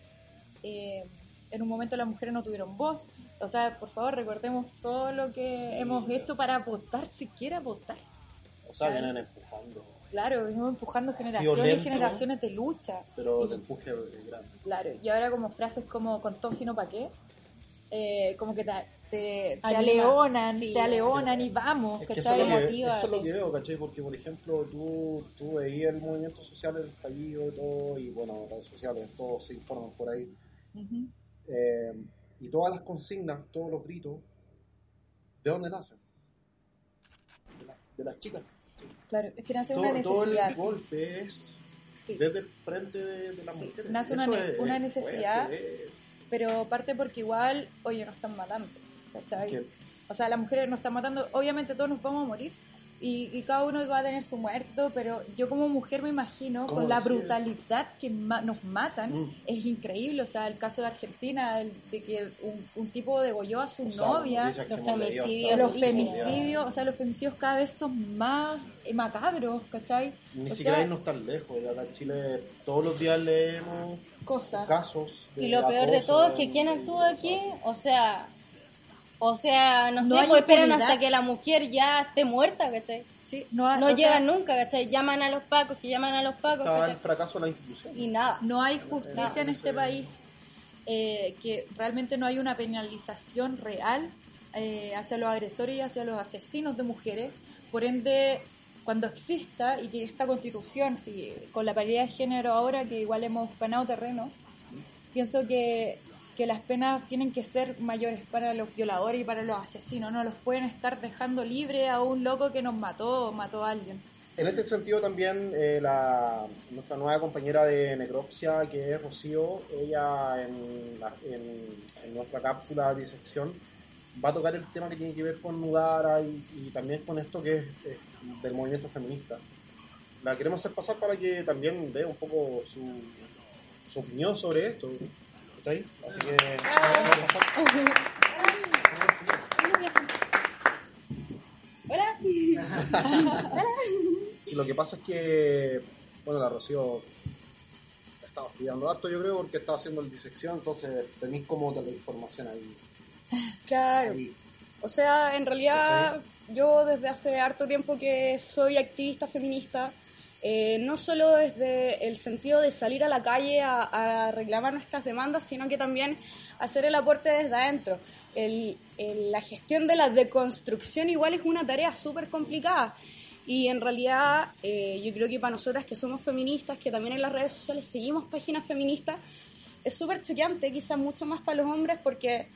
Eh, en un momento las mujeres no tuvieron voz. O sea, por favor, recordemos todo lo que Sí. hemos hecho para votar, siquiera votar. O sea, vienen empujando. Claro, venimos empujando generaciones y generaciones de lucha. Pero Y- el empuje es grande. Claro, y ahora como frases como con todo sino pa' qué, eh, como que te, te, te aleonan, Sí. te aleonan y vamos, Es que eso ¿cachai? es, lo que, eso es lo que veo, ¿cachai? Porque, por ejemplo, tú, tú veías el movimiento social, el estallido y todo, y bueno, redes sociales, todos se informan por ahí. Eh, y todas las consignas, todos los gritos, ¿de dónde nacen? De, la- de las chicas. Claro, es que nace Todo, una todo necesidad. el golpe es sí. desde el frente de, de las Sí, mujeres. nace una Eso es- una es necesidad. fuerte, es- Pero parte porque igual, oye, nos están matando, ¿cachai? que- O sea, las mujeres nos están matando, obviamente todos nos vamos a morir. Y, y cada uno va a tener su muerto, pero yo como mujer me imagino, ¿Cómo con la brutalidad que ma- nos matan, Mm. es increíble. O sea, el caso de Argentina, el- de que un, un tipo degolló a su o sea, novia, los femicidios, los femicidios, o sea, los femicidios cada vez son más eh, macabros, ¿cachai? Ni O siquiera sea, irnos tan lejos. Acá en Chile todos los días leemos Cosas. casos. de Y lo peor de todo es que en- quien en actúa aquí, o sea, o sea, no, No sé, pues esperan hasta que la mujer ya esté muerta, ¿cachai? Sí, no, ha- No sea, llegan nunca, ¿cachai? Llaman a los pacos, que llaman a los pacos, Está el fracaso de la institución. Y nada. no hay justicia No, en este país, eh, que realmente no hay una penalización real eh, hacia los agresores y hacia los asesinos de mujeres. Por ende, cuando exista y que esta constitución, si, con la paridad de género ahora, que igual hemos ganado terreno, pienso que, que las penas tienen que ser mayores para los violadores y para los asesinos. No los pueden estar dejando libre a un loco que nos mató o mató a alguien. En este sentido también eh, la, nuestra nueva compañera de necropsia, que es Rocío, ella en, la- en- en nuestra cápsula de disección va a tocar el tema que tiene que ver con Nudara y, y también con esto que es, eh, del movimiento feminista. La queremos hacer pasar para que también dé un poco su, su opinión sobre esto. ¿Está ahí? Así que... Hola. Sí, lo que pasa es que, bueno, la Rocío estaba estudiando harto, yo creo, porque estaba haciendo el disección, entonces tenéis como la información ahí. Claro. ahí. O sea, en realidad yo desde hace harto tiempo que soy activista feminista, eh, no solo desde el sentido de salir a la calle a, reclamar nuestras demandas, sino que también hacer el aporte desde adentro. La gestión de la deconstrucción igual es una tarea súper complicada. Y en realidad eh, yo creo que para nosotras que somos feministas, que también en las redes sociales seguimos páginas feministas, es súper choqueante, quizás mucho más para los hombres, porque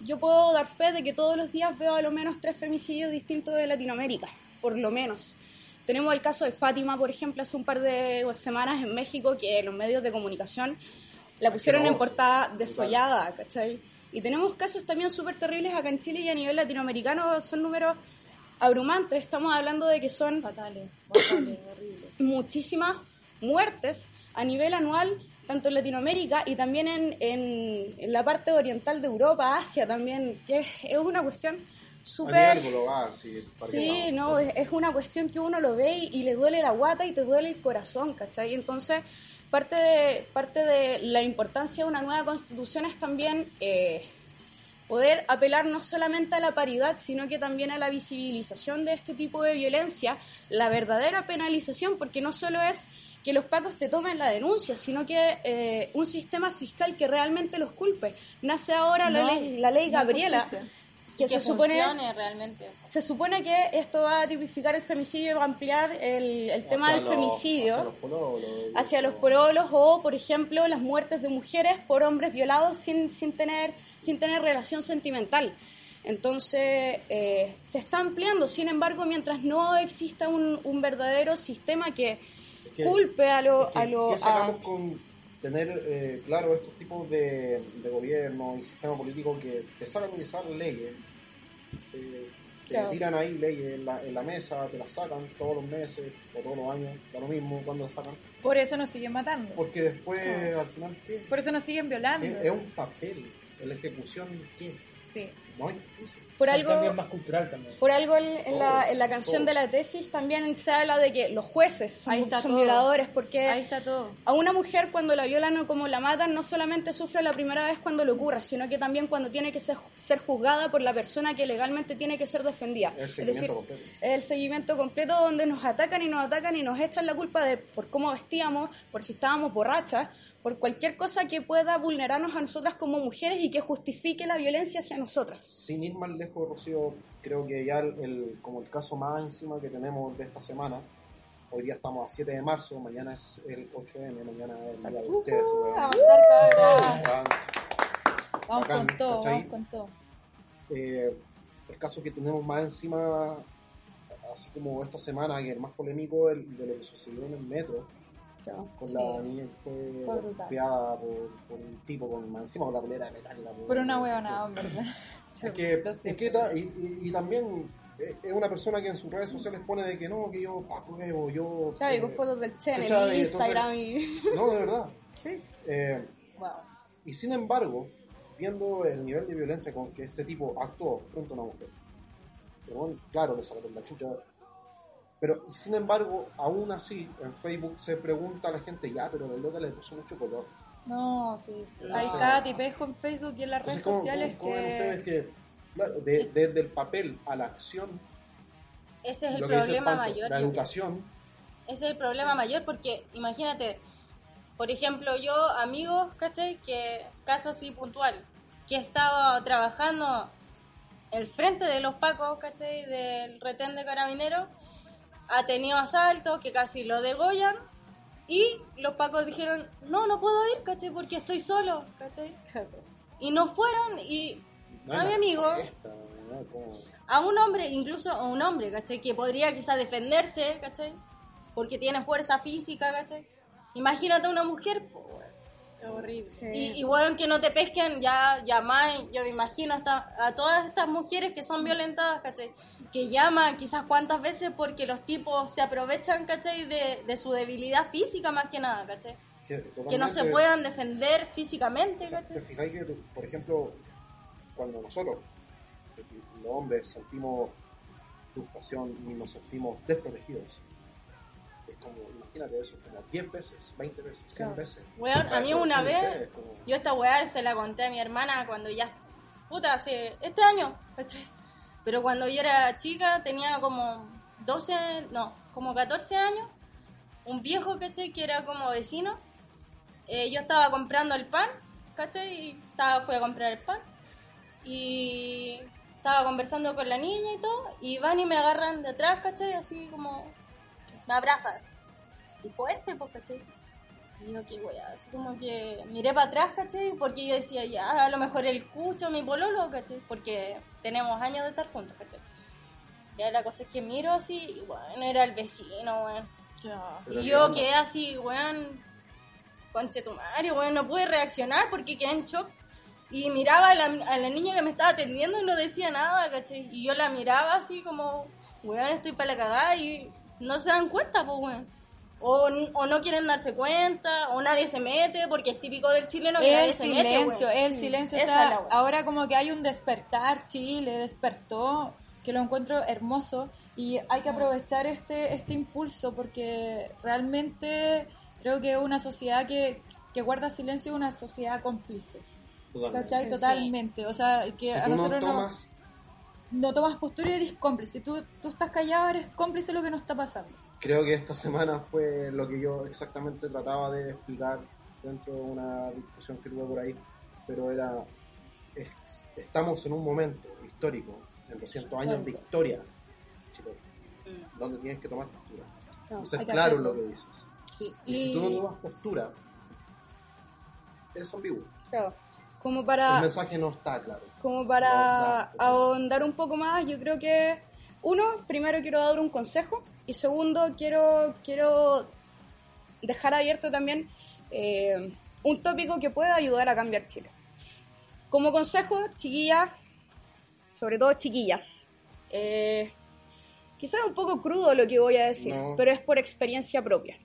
yo puedo dar fe de que todos los días veo a lo menos tres femicidios distintos de Latinoamérica, por lo menos. Tenemos el caso de Fátima, por ejemplo, hace un par de semanas en México, que los medios de comunicación la pusieron en Asqueroso. portada desollada, ¿cachai? Y tenemos casos también súper terribles acá en Chile y a nivel latinoamericano son números abrumantes. Estamos hablando de que son Fatales, fatales, horribles. muchísimas muertes a nivel anual, tanto en Latinoamérica y también en, en- en la parte oriental de Europa, Asia también, que es, es una cuestión súper... global, sí. no- no, es, es una cuestión que uno lo ve y, y le duele la guata y te duele el corazón, ¿cachai? Entonces, parte de, parte de la importancia de una nueva constitución es también eh, poder apelar no solamente a la paridad, sino que también a la visibilización de este tipo de violencia, la verdadera penalización, porque no solo es que los pacos te tomen la denuncia, sino que eh, un sistema fiscal que realmente los culpe. Nace ahora la ley, la ley Gabriela. Que, que se supone realmente. se supone que esto va a tipificar el femicidio y va a ampliar el, el tema del los- femicidio Hacia los pololos. hacia los porolos o, por ejemplo, las muertes de mujeres por hombres violados sin, sin, tener, sin tener relación sentimental. Entonces, eh, se está ampliando, sin embargo, mientras no exista un, un verdadero sistema que, que- culpe a lo... es que, a lo ¿Qué a- sacamos con tener, eh, claro, estos tipos de, de gobierno y sistema político que te sacan y te sacan leyes? Eh, que Claro. tiran ahí leyes en la, en la mesa, te las sacan todos los meses o todos los años, da lo mismo cuando las sacan. Por eso nos siguen matando. Porque después, al final, ¿qué? Por eso nos siguen violando. Sí, es un papel. En la ejecución, ¿qué? Sí. No hay justicia. Por algo... cambio es más cultural también. Por algo en, en la, en la canción de la tesis también se habla de que los jueces son, Ahí está son todo. violadores porque Ahí está todo. a una mujer cuando la violan o como la matan no solamente sufre la primera vez cuando lo ocurra, sino que también cuando tiene que ser, ser juzgada por la persona que legalmente tiene que ser defendida. Es decir, completo. es el seguimiento completo donde nos atacan y nos atacan y nos echan la culpa de por cómo vestíamos, por si estábamos borrachas, por cualquier cosa que pueda vulnerarnos a nosotras como mujeres y que justifique la violencia hacia nosotras. Sin ir más lejos, Rocío, creo que ya el, el- como el caso más encima que tenemos de esta semana, hoy día estamos a 7 de marzo, mañana es el 8M, mañana es el día de ustedes. Avanzar. Vamos Bacán, con todo, vamos con todo. Eh, el caso que tenemos más encima, así como esta semana, que el más polémico, el de lo que sucedió en el metro, con la niña que fue, golpeada por, por un tipo con encima con la polera metálica. Por una huevona, verdad. Es que, es que y, y- y también eh, es una persona que en sus redes sociales pone de que no, que yo apruebo, yo... Claro, y con eh, fotos del Chen en Instagram y... No, de verdad. Sí. Eh, Wow. y sin embargo, viendo el nivel de violencia con que este tipo actuó frente a una mujer, pero bueno, claro, le sacaron la chucha. Pero sin embargo, aún así, en Facebook se pregunta a la gente, ya, pero la loca le puso mucho color. No, sí. Hay cada tipejo en Facebook y en las Entonces, redes ¿cómo, sociales cómo- cómo ven ustedes que... claro, de- desde el papel a la acción, Ese es el problema Pancho, mayor. la educación, Ese es el problema mayor porque, imagínate, por ejemplo, yo, amigos, ¿cachai? Que, caso así puntual, que estaba trabajando el frente de los pacos, ¿cachai? Del retén de carabineros, ha tenido asaltos que casi lo degollan. Y los pacos dijeron, no, no puedo ir, ¿cachai? Porque estoy solo, ¿cachai? Y no fueron y a mi amigo, Esta, ¿no? Como- a un hombre, incluso a un hombre, ¿cachai? Que podría quizás defenderse, ¿cachai? Porque tiene fuerza física, ¿cachai? Imagínate a una mujer, po. Es horrible. Y, y bueno, que no te pesquen, ya llamáis, yo me imagino hasta a todas estas mujeres que son violentadas, ¿cachai? Que llaman quizás cuántas veces porque los tipos se aprovechan, ¿cachai? De, de su debilidad física más que nada, ¿cachai? que, Que no se puedan defender físicamente, O sea, ¿Te ¿cachai? fijáis que, por ejemplo, cuando nosotros, los hombres, sentimos frustración y nos sentimos desprotegidos, es como, imagínate eso, como 10 veces, 20 veces, 100 veces. Weón, a mí una vez, como- yo esta weá se la conté a mi hermana cuando ya, puta, hace, este año, ¿cachai? Pero cuando yo era chica, tenía como 12, no, como 14 años, un viejo, ¿cachai? Que era como vecino, eh, yo estaba comprando el pan, ¿cachai? Y estaba, fui a comprar el pan, y estaba conversando con la niña y todo, y van y me agarran de atrás, ¿cachai? Así como, me abrazas. Y fuerte, pues, ¿cachai? Y yo, qué wea, así como que miré para atrás, ¿cachai? Porque yo decía, ya, a lo mejor el cucho, mi pololo, ¿cachai? Porque tenemos años de estar juntos, ¿cachai? Ya la cosa es que miro así, y bueno, era el vecino, weón. Y yo quedé así, weón, conchetumario, weón, no pude reaccionar porque quedé en shock. Y miraba a la, a la niña que me estaba atendiendo y no decía nada, ¿cachai? Y yo la miraba así como, weón, estoy para la cagada y no se dan cuenta, pues, weón. O, o no quieren darse cuenta, o nadie se mete, porque es típico del chileno que nadie El se mete, silencio, weón. el silencio. o Esa sea, es la weá. ahora como que hay un despertar, Chile despertó, que lo encuentro hermoso y hay que aprovechar este, este impulso porque realmente creo que una sociedad que, que guarda silencio es una sociedad cómplice. Totalmente. ¿Cachai? Sí. Totalmente. O sea, que Si a no nosotros no- tomas, no, tomas postura y eres cómplice. Tú, tú estás callado, eres cómplice de lo que nos está pasando. Creo que esta semana fue lo que yo exactamente trataba de explicar dentro de una discusión que tuve por ahí, pero era, es- estamos en un momento histórico, en 200 años de historia, chicos, donde tienes que tomar postura. No, y ser claro en lo que dices. Sí. Y, si tú no tomas postura, es ambiguo. Claro. Como El para, mensaje no está claro. como para No, no, ahondar un poco más, yo creo que, uno, primero quiero dar un consejo y segundo, quiero, quiero dejar abierto también eh, un tópico que pueda ayudar a cambiar Chile. Como consejo, chiquillas, sobre todo chiquillas, eh, quizás un poco crudo lo que voy a decir, No. pero es por experiencia propia.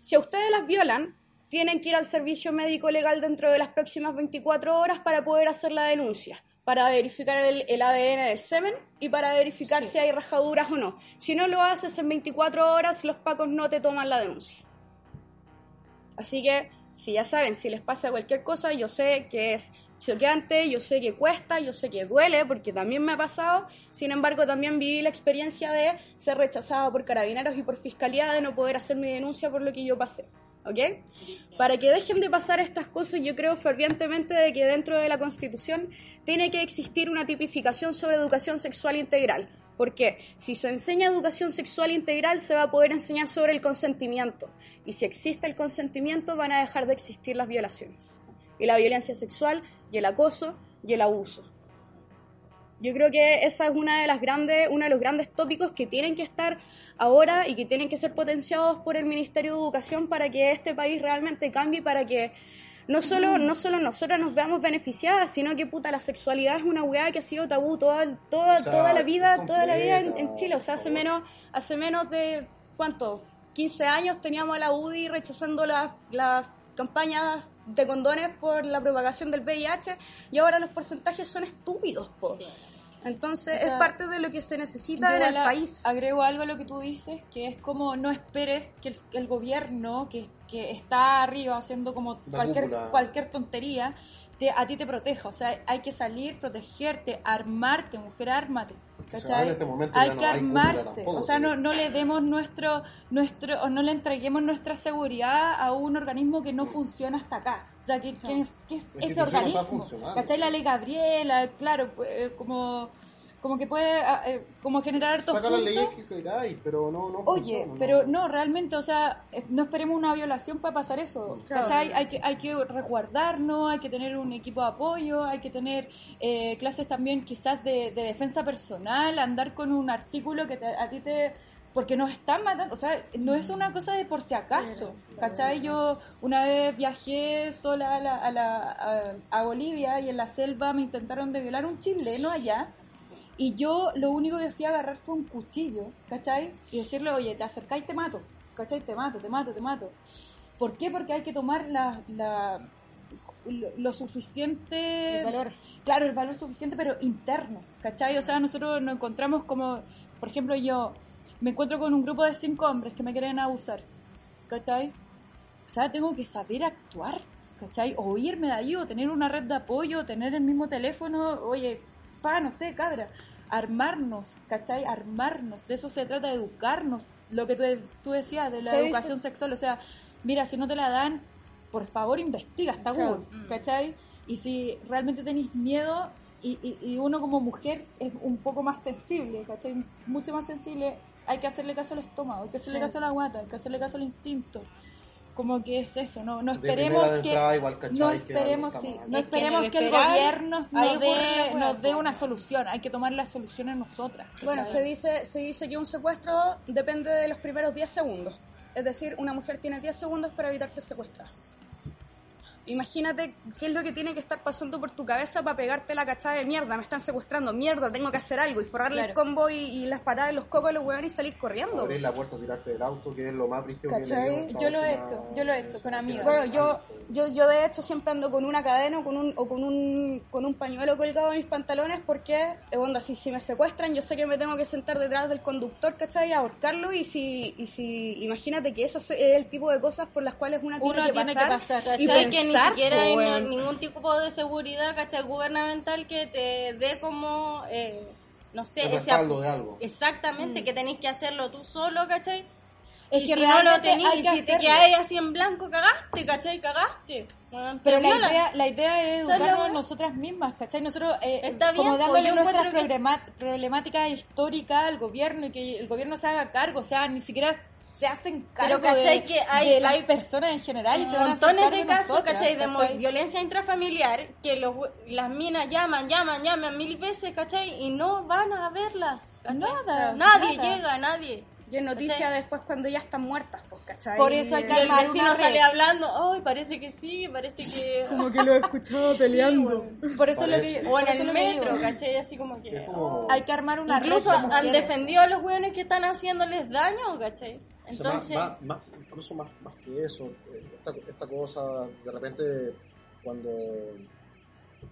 Si a ustedes las violan, tienen que ir al servicio médico legal dentro de las próximas 24 horas para poder hacer la denuncia, para verificar el, el ADN del semen y para verificar si hay rajaduras o no. Si no lo haces en 24 horas, los pacos no te toman la denuncia. Así que, si ya saben, si les pasa cualquier cosa, yo sé que es choqueante, yo sé que cuesta, yo sé que duele, porque también me ha pasado. Sin embargo, también viví la experiencia de ser rechazada por carabineros y por fiscalía de no poder hacer mi denuncia por lo que yo pasé. ¿Ok? Para que dejen de pasar estas cosas, yo creo fervientemente de que dentro de la Constitución tiene que existir una tipificación sobre educación sexual integral. Porque si se enseña educación sexual integral, se va a poder enseñar sobre el consentimiento. Y si existe el consentimiento, van a dejar de existir las violaciones. Y la violencia sexual, y el acoso, y el abuso. Yo creo que esa es una de las grandes, uno de los grandes tópicos que tienen que estar ahora y que tienen que ser potenciados por el Ministerio de Educación para que este país realmente cambie, para que no solo, no solo nosotras nos veamos beneficiadas, sino que puta la sexualidad es una weá que ha sido tabú toda, toda, O sea, toda la vida, toda la vida en, Chile. O sea, hace menos, hace menos de ¿cuánto? 15 años teníamos a la UDI rechazando las las campañas de condones por la propagación del VIH y ahora los porcentajes son estúpidos, po. Entonces O sea, es parte de lo que se necesita en el a- país. Agrego algo a lo que tú dices, que es como no esperes que el, que el gobierno, que, que está arriba haciendo como La cualquier, cúpula. cualquier tontería, te, a ti te proteja. O sea, hay que salir, protegerte, armarte, mujer, ármate. En ¿cachai? este momento hay ya no que hay armarse, tampoco, o sea, no, no le demos nuestro, nuestro, o no le entreguemos nuestra seguridad a un organismo que no funciona hasta acá. O sea, que, que es, que es La ese organismo? ¿Cachai? La ley Gabriela, claro, eh, como, como que puede ah, eh, como generar hartos Saca las puntos. leyes que queráis, pero no, no Oye, funciona, pero no, realmente, o sea, eh, no esperemos una violación para pasar eso, Claro. ¿cachai? Hay que, hay que resguardarnos, hay que tener un equipo de apoyo, hay que tener eh, clases también quizás de, de defensa personal, andar con un artículo que te- a ti te... Porque nos están matando, o sea, no es una cosa de por si acaso, ¿cachai? Yo una vez viajé sola a, la, a, la- a- a Bolivia y en la selva me intentaron de violar un chileno allá. Y yo lo único que fui a agarrar fue un cuchillo, ¿cachai? Y decirle, oye, te acercáis y te mato, ¿cachai? Te mato, te mato, te mato. ¿Por qué? Porque hay que tomar la, la, lo, lo suficiente... El valor. Claro, el valor suficiente, pero interno, ¿cachai? O sea, nosotros nos encontramos como, por ejemplo, yo me encuentro con un grupo de cinco hombres que me quieren abusar, ¿cachai? O sea, tengo que saber actuar, ¿cachai? O irme de ahí, o tener una red de apoyo, o tener el mismo teléfono, oye, pa, no sé, cabra, armarnos, ¿cachai? Armarnos, de eso se trata, de educarnos, lo que tú, tú decías de la educación sexual, o sea, mira, si no te la dan, por favor investiga, está Claro. Google, ¿cachai? Y si realmente tenéis miedo, y, y, y uno como mujer es un poco más sensible, ¿cachai? Mucho más sensible, hay que hacerle caso al estómago, hay que hacerle Sí. caso a la guata, hay que hacerle caso al instinto. Como que es eso, no, no esperemos de que no que esperemos, sí, mal. no Es que esperemos que el gobierno nos dé, nos dé una solución, hay que tomar las soluciones nosotras. Bueno, se dice, se dice que un secuestro depende de los primeros 10 segundos. Es decir, una mujer tiene 10 segundos para evitar ser secuestrada. Imagínate qué es lo que tiene que estar pasando por tu cabeza para pegarte la cachada de mierda. Me están secuestrando, mierda, tengo que hacer algo. Y forrarle el Claro. combo y, y las patadas en los cocos a los hueones y salir corriendo. Abrir la puerta, tirarte del auto, que es lo más brígido que hasta Yo lo he hecho, yo lo he hecho con amigas. Bueno, yo, yo, yo de hecho siempre ando con una cadena o con un, o con un, con un pañuelo colgado en mis pantalones porque, eh, onda, si, si me secuestran yo sé que me tengo que sentar detrás del conductor, ¿cachai? Y ahorcarlo y si, y si, imagínate que eso es el tipo de cosas por las cuales una tiene, Uno que, tiene que pasar, pasar. y ¿Cachai? Ni siquiera hay ningún tipo de seguridad ¿cachai? gubernamental que te dé como, eh, no sé, El ese respaldo ap- de algo. Exactamente, que tenéis que hacerlo tú solo, ¿cachai? Es y que si no lo hay y que si te quedáis así en blanco, cagaste, ¿cachai? Cagaste. Bueno, Pero la idea, la idea es educarnos nosotras mismas, ¿cachai? Nosotros, eh, Está como dándole pues, yo nuestra que- problemática histórica al gobierno y que el gobierno se haga cargo, o sea, ni siquiera se hacen Pero, cargo ¿cachai? de, que hay- de las hay personas en general y se van montones de casos, nosotras, ¿cachai? De violencia intrafamiliar que los, las minas llaman, llaman, llaman mil veces, ¿cachai? Y no van a verlas. ¿cachai? Nada, Nadie nada. llega, nadie. Y es noticia ¿Cachai? después cuando ya están muertas, pues, ¿cachai? Por eso hay que Y el vecino sale hablando, ay, parece que sí, parece que... Como que lo he escuchado peleando. Por eso es lo Parece. que, O en el lo que digo. metro, ¿cachai? Así como que... Como- Hay que armar una Incluso red han defendido a los hueones que están haciéndoles daño, ¿cachai? O sea, Entonces... más, más- más- incluso más, más que eso, eh, esta, esta cosa, de repente, cuando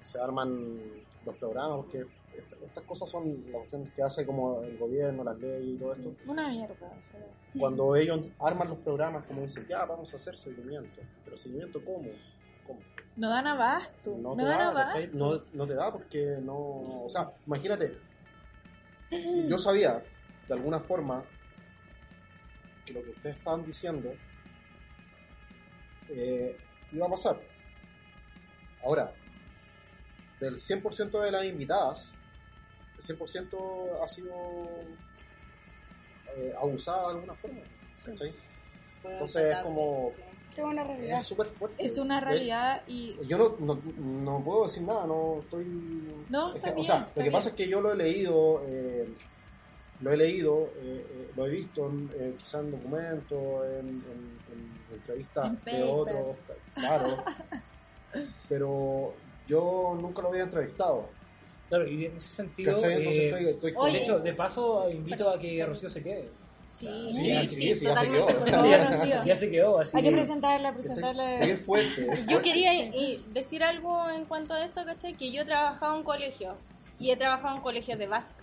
se arman los programas, porque esta- estas cosas son las cuestiones que hace como el gobierno, las leyes y todo esto. Una mierda. o. Cuando ellos arman los programas, como dicen, ya vamos a hacer seguimiento. Pero seguimiento, ¿cómo? ¿Cómo? No dan abasto, No no, te dan da, abasto. no, no te da porque no... O sea, imagínate, yo sabía, de alguna forma, que lo que ustedes estaban diciendo eh, iba a pasar. Ahora, del 100% de las invitadas, el 100% ha sido eh, abusada de alguna forma. ¿cachai? Entonces es como... Qué buena realidad. Es súper fuerte. Es una realidad y yo no, no, no puedo decir nada, no estoy... No, es que, bien, o sea, está lo que bien. pasa es que yo lo he leído, eh, lo he leído, eh, eh, lo he visto en, eh, quizá en documentos, en, en- en entrevistas En de otros, claro, pero yo nunca lo había entrevistado. Claro, y en ese sentido, ¿Cachai? Entonces eh, estoy, estoy oye, de hecho, de paso, invito a que Rocío se quede. Sí, Sí, sí, sí, ya se quedó. Rocío. Ya se quedó, así hay que que- presentarla, presentarla. Es fuerte. es Yo quería y decir algo en cuanto a eso, ¿cachai? Que yo he trabajado en colegio y he trabajado en colegios de básica.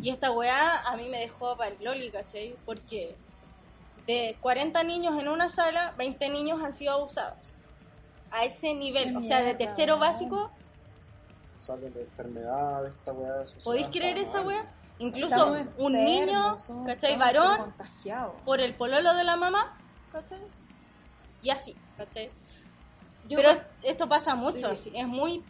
Y esta weá a mí me dejó para el loli, ¿cachai? Porque de 40 niños en una sala, 20 niños han sido abusados. A ese nivel, o sea, de tercero básico salven de enfermedades, esta weá ¿Podéis creer esa weá? Incluso Estamos un enfermos, niño, ¿cachai? Varón, por el pololo de la mamá, ¿cachai? Y así, ¿cachai? Yo Pero esto pasa mucho, Sí. es muy...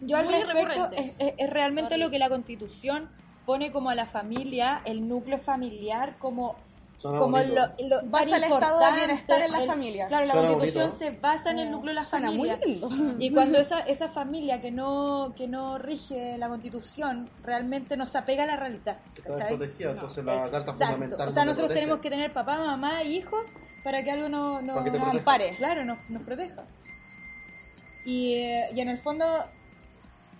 Yo al muy respecto recurrente. es, es- es realmente Horrible. lo que la constitución pone como a la familia, el núcleo familiar, como, Suena como bonito. lo, lo Basa el estado de importante, bienestar en la el- familia. Claro, la Suena constitución bonito, se basa en el núcleo de la Suena muy familia. lindo. Y cuando esa, esa familia que no, que no rige la constitución realmente no se apega a la realidad. Está entonces la carta Exacto. fundamental O sea, no nosotros protege. tenemos que tener papá, mamá, hijos para que algo no, no- que nos ampare. Claro, nos, nos proteja. Y, eh, y en el fondo,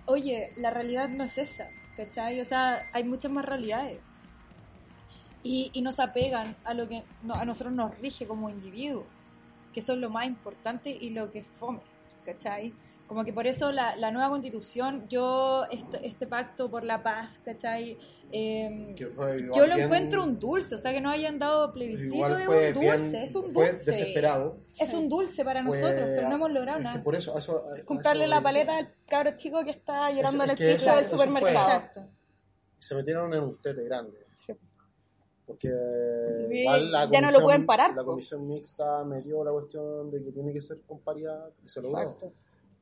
oye, la realidad no es esa, ¿cachai? O sea, hay muchas más realidades. Y, y nos apegan a lo que no- a nosotros nos rige como individuos, que es lo más importante y lo que fome, ¿cachai? Como que por eso la, la nueva constitución, yo, este, este pacto por la paz, ¿cachai? Eh, Que fue igual yo lo bien- encuentro un dulce, o sea, que no hayan dado plebiscito Igual es fue un bien- dulce, es un fue dulce. desesperado. Es un dulce para Fue- nosotros, pero no hemos logrado es que nada. por eso, a eso- a- a Comprarle eso la paleta al cabro chico que está llorando Es- en el es piso eso- del fue. supermercado. Exacto. Se metieron en un tete grande. Sí. Porque la ya no lo pueden parar, La comisión mixta me dio la cuestión de que tiene que ser con paridad y se logró. Exacto.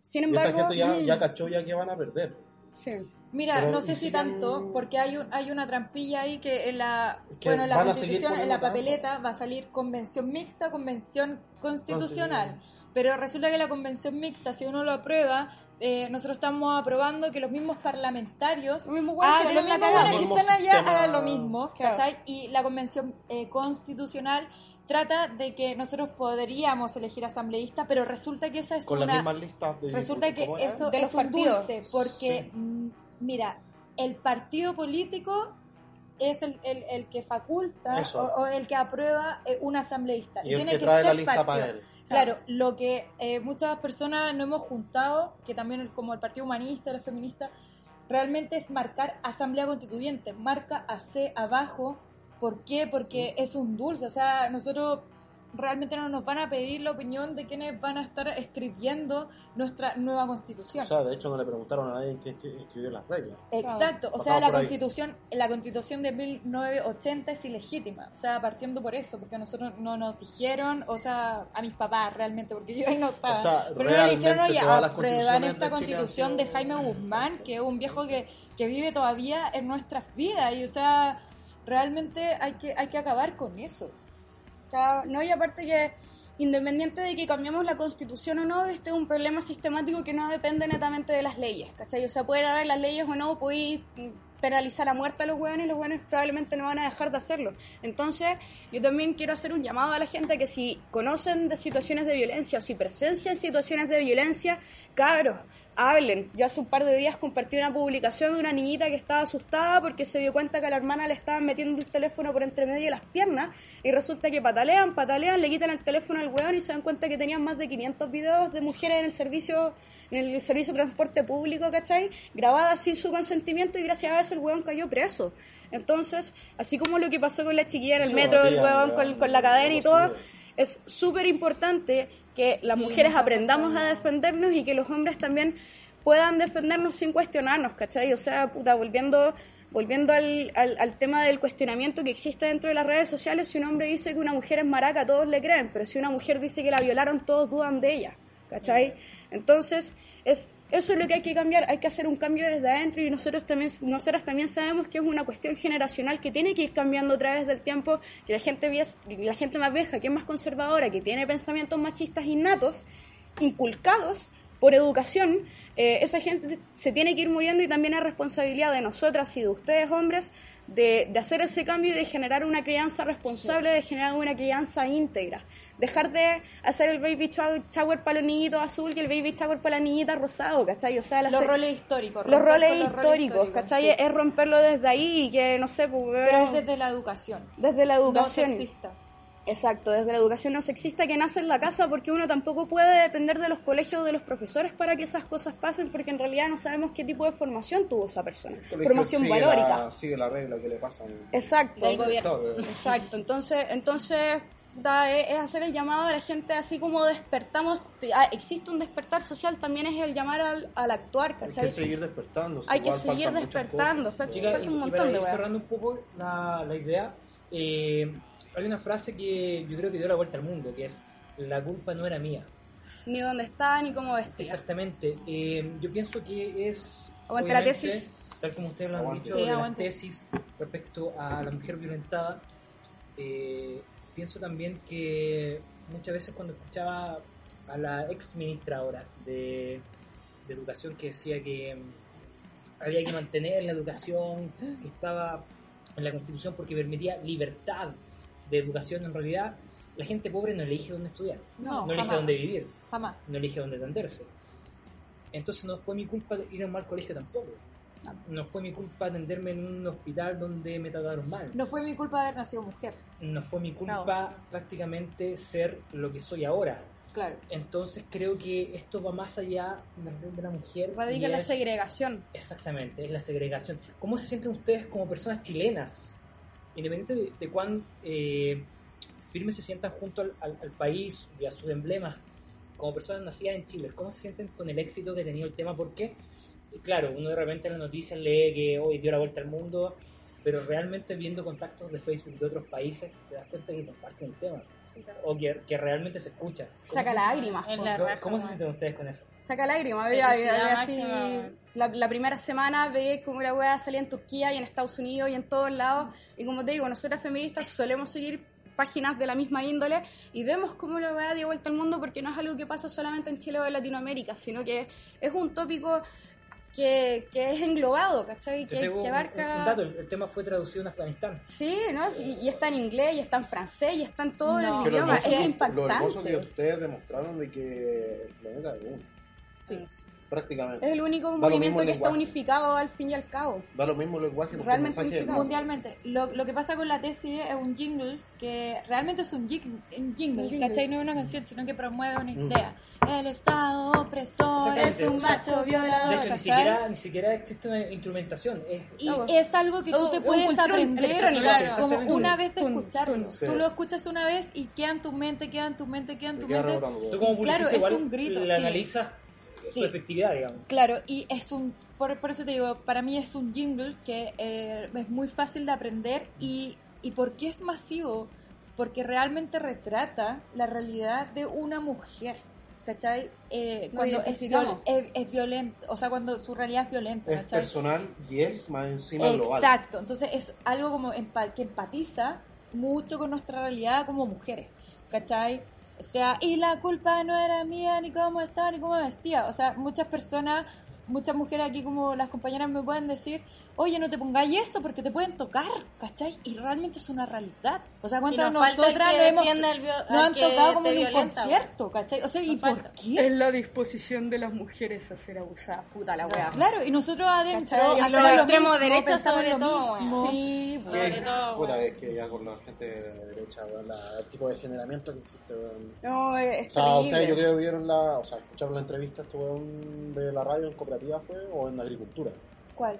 Sin Y esta embargo, gente ya, mm, ya cachó ya que van a perder. sí. Mira, Pero no sé si tanto, porque hay un, hay una trampilla ahí que en la, Es que bueno, en la constitución, en la papeleta va a salir convención mixta, convención constitucional. Pero resulta que la convención mixta, si uno lo aprueba, eh, nosotros estamos aprobando que los mismos parlamentarios Los mismos hueones que hagan- la cagada. hueones que Mismo están allá hagan lo mismo, Claro. ¿cachai? Y la convención eh, constitucional trata de que nosotros podríamos elegir asambleístas, pero resulta que esa es Con una... las mismas listas de. Resulta que eso De es un dulce, porque, Sí. mm, mira, el partido político es el, el, el que faculta o, o el que aprueba eh, un asambleísta. Y el tiene que que trae ser la lista partido. para él. Claro, lo que eh, muchas personas no hemos juntado, que también como el Partido Humanista, los feministas, realmente es marcar Asamblea Constituyente, marca AC abajo. ¿Por qué? Porque es un dulce, o sea, nosotros realmente no nos van a pedir la opinión de quienes van a estar escribiendo nuestra nueva constitución. O sea, de hecho no le preguntaron a nadie que escribió las reglas. Exacto, o sea, la ahí. constitución, la constitución de 1980 es ilegítima, o sea, partiendo por eso, porque a nosotros no nos dijeron, o sea, a mis papás realmente, porque yo ahí no estaba, O sea, pero no le dijeron, oye, aprueban esta de Chile han constitución de Jaime Guzmán, que es un viejo que, que vive todavía en nuestras vidas, y o sea, realmente hay que, hay que acabar con eso. No, y aparte que independiente de que cambiemos la constitución o no, este es un problema sistemático que no depende netamente de las leyes, ¿cachai? O sea, pueden haber las leyes o no, podéis penalizar a muerte a los hueones y los hueones probablemente no van a dejar de hacerlo. Entonces, yo también quiero hacer un llamado a la gente que si conocen de situaciones de violencia o si presencian situaciones de violencia, cabros, hablen. Yo hace un par de días compartí una publicación de una niñita que estaba asustada porque se dio cuenta que a la hermana le estaban metiendo el teléfono por entre medio de las piernas y resulta que patalean, patalean, le quitan el teléfono al weón y se dan cuenta que tenían más de 500 videos de mujeres en el servicio en el servicio de transporte público, ¿cachai? Grabadas sin su consentimiento y gracias a eso el weón cayó preso. Entonces, así como lo que pasó con la chiquilla en el metro, el weón con, con la cadena y todo, es súper importante que las Sí, mujeres aprendamos a defendernos y que los hombres también puedan defendernos sin cuestionarnos, ¿cachai? O sea, puta, volviendo, volviendo al, al, al tema del cuestionamiento que existe dentro de las redes sociales, si un hombre dice que una mujer es maraca, todos le creen, pero si una mujer dice que la violaron, todos dudan de ella, ¿cachai? Entonces, es, eso es lo que hay que cambiar, hay que hacer un cambio desde adentro y nosotros también, nosotras también sabemos que es una cuestión generacional que tiene que ir cambiando a través del tiempo, que la gente, la gente más vieja, que es más conservadora, que tiene pensamientos machistas innatos, inculcados por educación, eh, esa gente se tiene que ir muriendo y también es responsabilidad de nosotras y de ustedes hombres de, de hacer ese cambio y de generar una crianza responsable, de generar una crianza íntegra. Dejar de hacer el baby shower para los niñitos azul y el baby shower para la niñita rosado, ¿cachai? O sea, la Los se- roles históricos. los roles con los históricos, ¿cachai? sí. Es romperlo desde ahí y que, no sé, pues, Pero es desde la educación, desde la no educación. sexista. Exacto, desde la educación no sexista que nace en la casa porque uno tampoco puede depender de los colegios o de los profesores para que esas cosas pasen porque en realidad no sabemos qué tipo de formación tuvo esa persona. Formación sigue valórica. La, sigue la regla que le pasan. Exacto. Del gobierno. Exacto, entonces, entonces da es, es hacer el llamado a la gente así como despertamos, ah, existe un despertar social, también es el llamar al, al actuar, Hay ¿cachai? que seguir despertando. Hay que seguir despertando, falta, Chicas, falta y, un y montón para de ir weas. cerrando un poco la, la idea, eh, hay una frase que yo creo que dio la vuelta al mundo, que es, la culpa no era mía. Ni dónde está, ni cómo vestía. Exactamente. Eh, yo pienso que es... Aguante la tesis. Tal como ustedes lo han Aguante. dicho, Sí, aguante. tesis respecto a la mujer violentada, eh, pienso también que muchas veces cuando escuchaba a la ex ministra ahora de, de Educación que decía que mm, había que mantener la educación que estaba en la Constitución porque permitía libertad de educación, en realidad la gente pobre no elige dónde estudiar, No, no elige jamás. dónde vivir Jamás. no elige dónde atenderse. Entonces no fue mi culpa ir a un mal colegio tampoco. No fue mi culpa atenderme en un hospital donde me trataron mal. No fue mi culpa haber nacido mujer. No fue mi culpa prácticamente ser lo que soy ahora. Claro. Entonces creo que esto va más allá de la mujer. Radica la es- segregación. Exactamente, es la segregación. ¿Cómo se sienten ustedes como personas chilenas? Independiente de, de cuán eh, firmes se sientan junto al, al- al país y a sus emblemas, como personas nacidas en Chile, ¿cómo se sienten con el éxito que ha tenido el tema? Porque, claro, uno de repente en las noticias lee que hoy dio la vuelta al mundo, pero realmente viendo contactos de Facebook de otros países, te das cuenta que comparten el tema. O que, que realmente se escucha. ¿Cómo Saca se- lágrimas. La ¿Cómo, raja, cómo se sienten ustedes con eso? Saca lágrimas. Así, la primera semana veía como la weá salía en Turquía y en Estados Unidos y en todos lados. Y como te digo, nosotras feministas solemos seguir páginas de la misma índole y vemos cómo la weá dio vuelta al mundo porque no es algo que pasa solamente en Chile o en Latinoamérica, sino que es un tópico que, que es englobado, ¿cachai? Que, que un- abarca... un dato, el, el tema fue traducido en Afganistán. Sí, ¿no? Y, y está en inglés, y está en francés, y está en todos No. los lo idiomas. hermoso- Es Lo impactante. hermoso que ustedes demostraron de que el planeta es uno. Sí. Prácticamente. Es el único movimiento que está unificado al fin y al cabo. Da lo mismo el lenguaje Realmente unificado. Mundialmente. Lo, lo que pasa con la tesis es un jingle que realmente es un, jing- un jingle, Un jingle. ¿cachai? No es una canción, sino que promueve una Mm. idea. El Estado opresor es un macho violador, De hecho, ni siquiera, ni siquiera existe una instrumentación. Es, Y No, es algo que tú te puedes aprender claro, como una vez de escucharlo. tun. Tú lo escuchas una vez y queda en tu mente, queda en tu mente, queda en tu mente. tú como Claro, es igual un grito, sí. analizas Sí. su efectividad, digamos. Claro, y es un, por, por eso te digo, para mí es un jingle que eh, es muy fácil de aprender y, y ¿por qué es masivo? Porque realmente retrata la realidad de una mujer, ¿cachai? Eh, cuando es, viol- es, es violento, o sea, cuando su realidad es violenta, Es ¿cachai? personal y es más encima global. Exacto, entonces es algo como empa- que empatiza mucho con nuestra realidad como mujeres, ¿cachai? O sea, y la culpa no era mía, ni cómo estaba, ni cómo vestía. O sea, muchas personas, muchas mujeres aquí como las compañeras me pueden decir, oye, no te pongáis eso porque te pueden tocar, ¿cachai? Y realmente es una realidad. O sea, ¿cuántas de nosotras nos, hemos, nos han tocado como en un violenta, concierto, ¿cachai? O sea, ¿y por qué? la disposición de las mujeres a ser abusadas. Puta la weá. Claro, y nosotros adentro. Y los extremos derechos sobre todo, mismo. Sí, Sí, Sobre todo, puta, es que ya con la gente de derecha, la- el tipo de generamiento que existe, no, es O sea, ustedes yo creo que vieron la, o sea, escucharon la entrevista weón de la radio en cooperativa fue o en agricultura. ¿Cuál?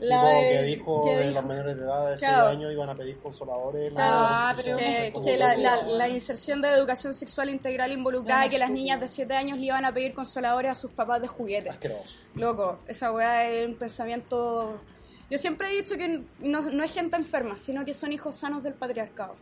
La tipo de- que dijo que dijo- los menores de edad de 6 Claro. años iban a pedir consoladores. Ah, la pero que, la, inserción de educación sexual integral involucrada No, y que las niñas de 7 años le iban a pedir consoladores a sus papás de juguete. Asqueroso. Loco, esa weá es un pensamiento... Yo siempre he dicho que no, no es gente enferma, sino que son hijos sanos del patriarcado.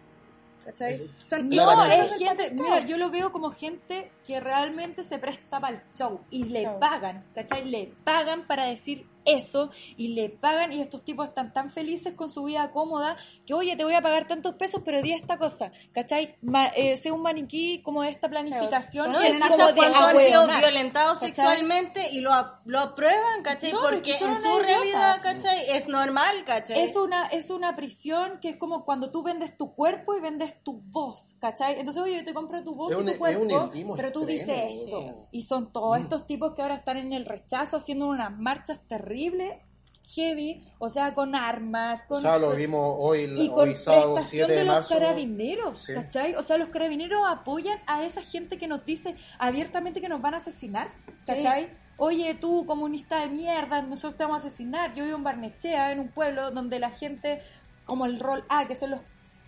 ¿Cachai? Son No, hijos sanos es gente, mira, yo lo veo como gente que realmente se presta para el show y le Show. pagan, ¿cachai? Le pagan para decir eso y le pagan y estos tipos están tan felices con su vida cómoda que, oye, te voy a pagar tantos pesos, pero di esta cosa, ¿cachai? Ma, eh, sé un maniquí como de esta planificación No, es como de cuando han sido violentados ¿Cachai? sexualmente y lo, lo aprueban, ¿cachai? No, Porque es que en su realidad, ¿cachai? Es normal, ¿cachai? Es una, es una prisión que es como cuando tú vendes tu cuerpo y vendes tu voz, ¿cachai? Entonces, oye, yo te compro tu voz Es y un- tu es cuerpo, pero tú dices esto. weón. Y son todos Mm. estos tipos que ahora están en el rechazo haciendo unas marchas terribles, heavy, o sea, con armas, con... O sea, lo vimos hoy, y con hoy sábado prestación 7 de, de los marzo. carabineros, Sí. ¿cachai? O sea, los carabineros apoyan a esa gente que nos dice abiertamente que nos van a asesinar, ¿cachai? Oye, tú, comunista de mierda, nosotros te vamos a asesinar. Yo vivo en Barnechea, en un pueblo donde la gente, como el rol A, que son los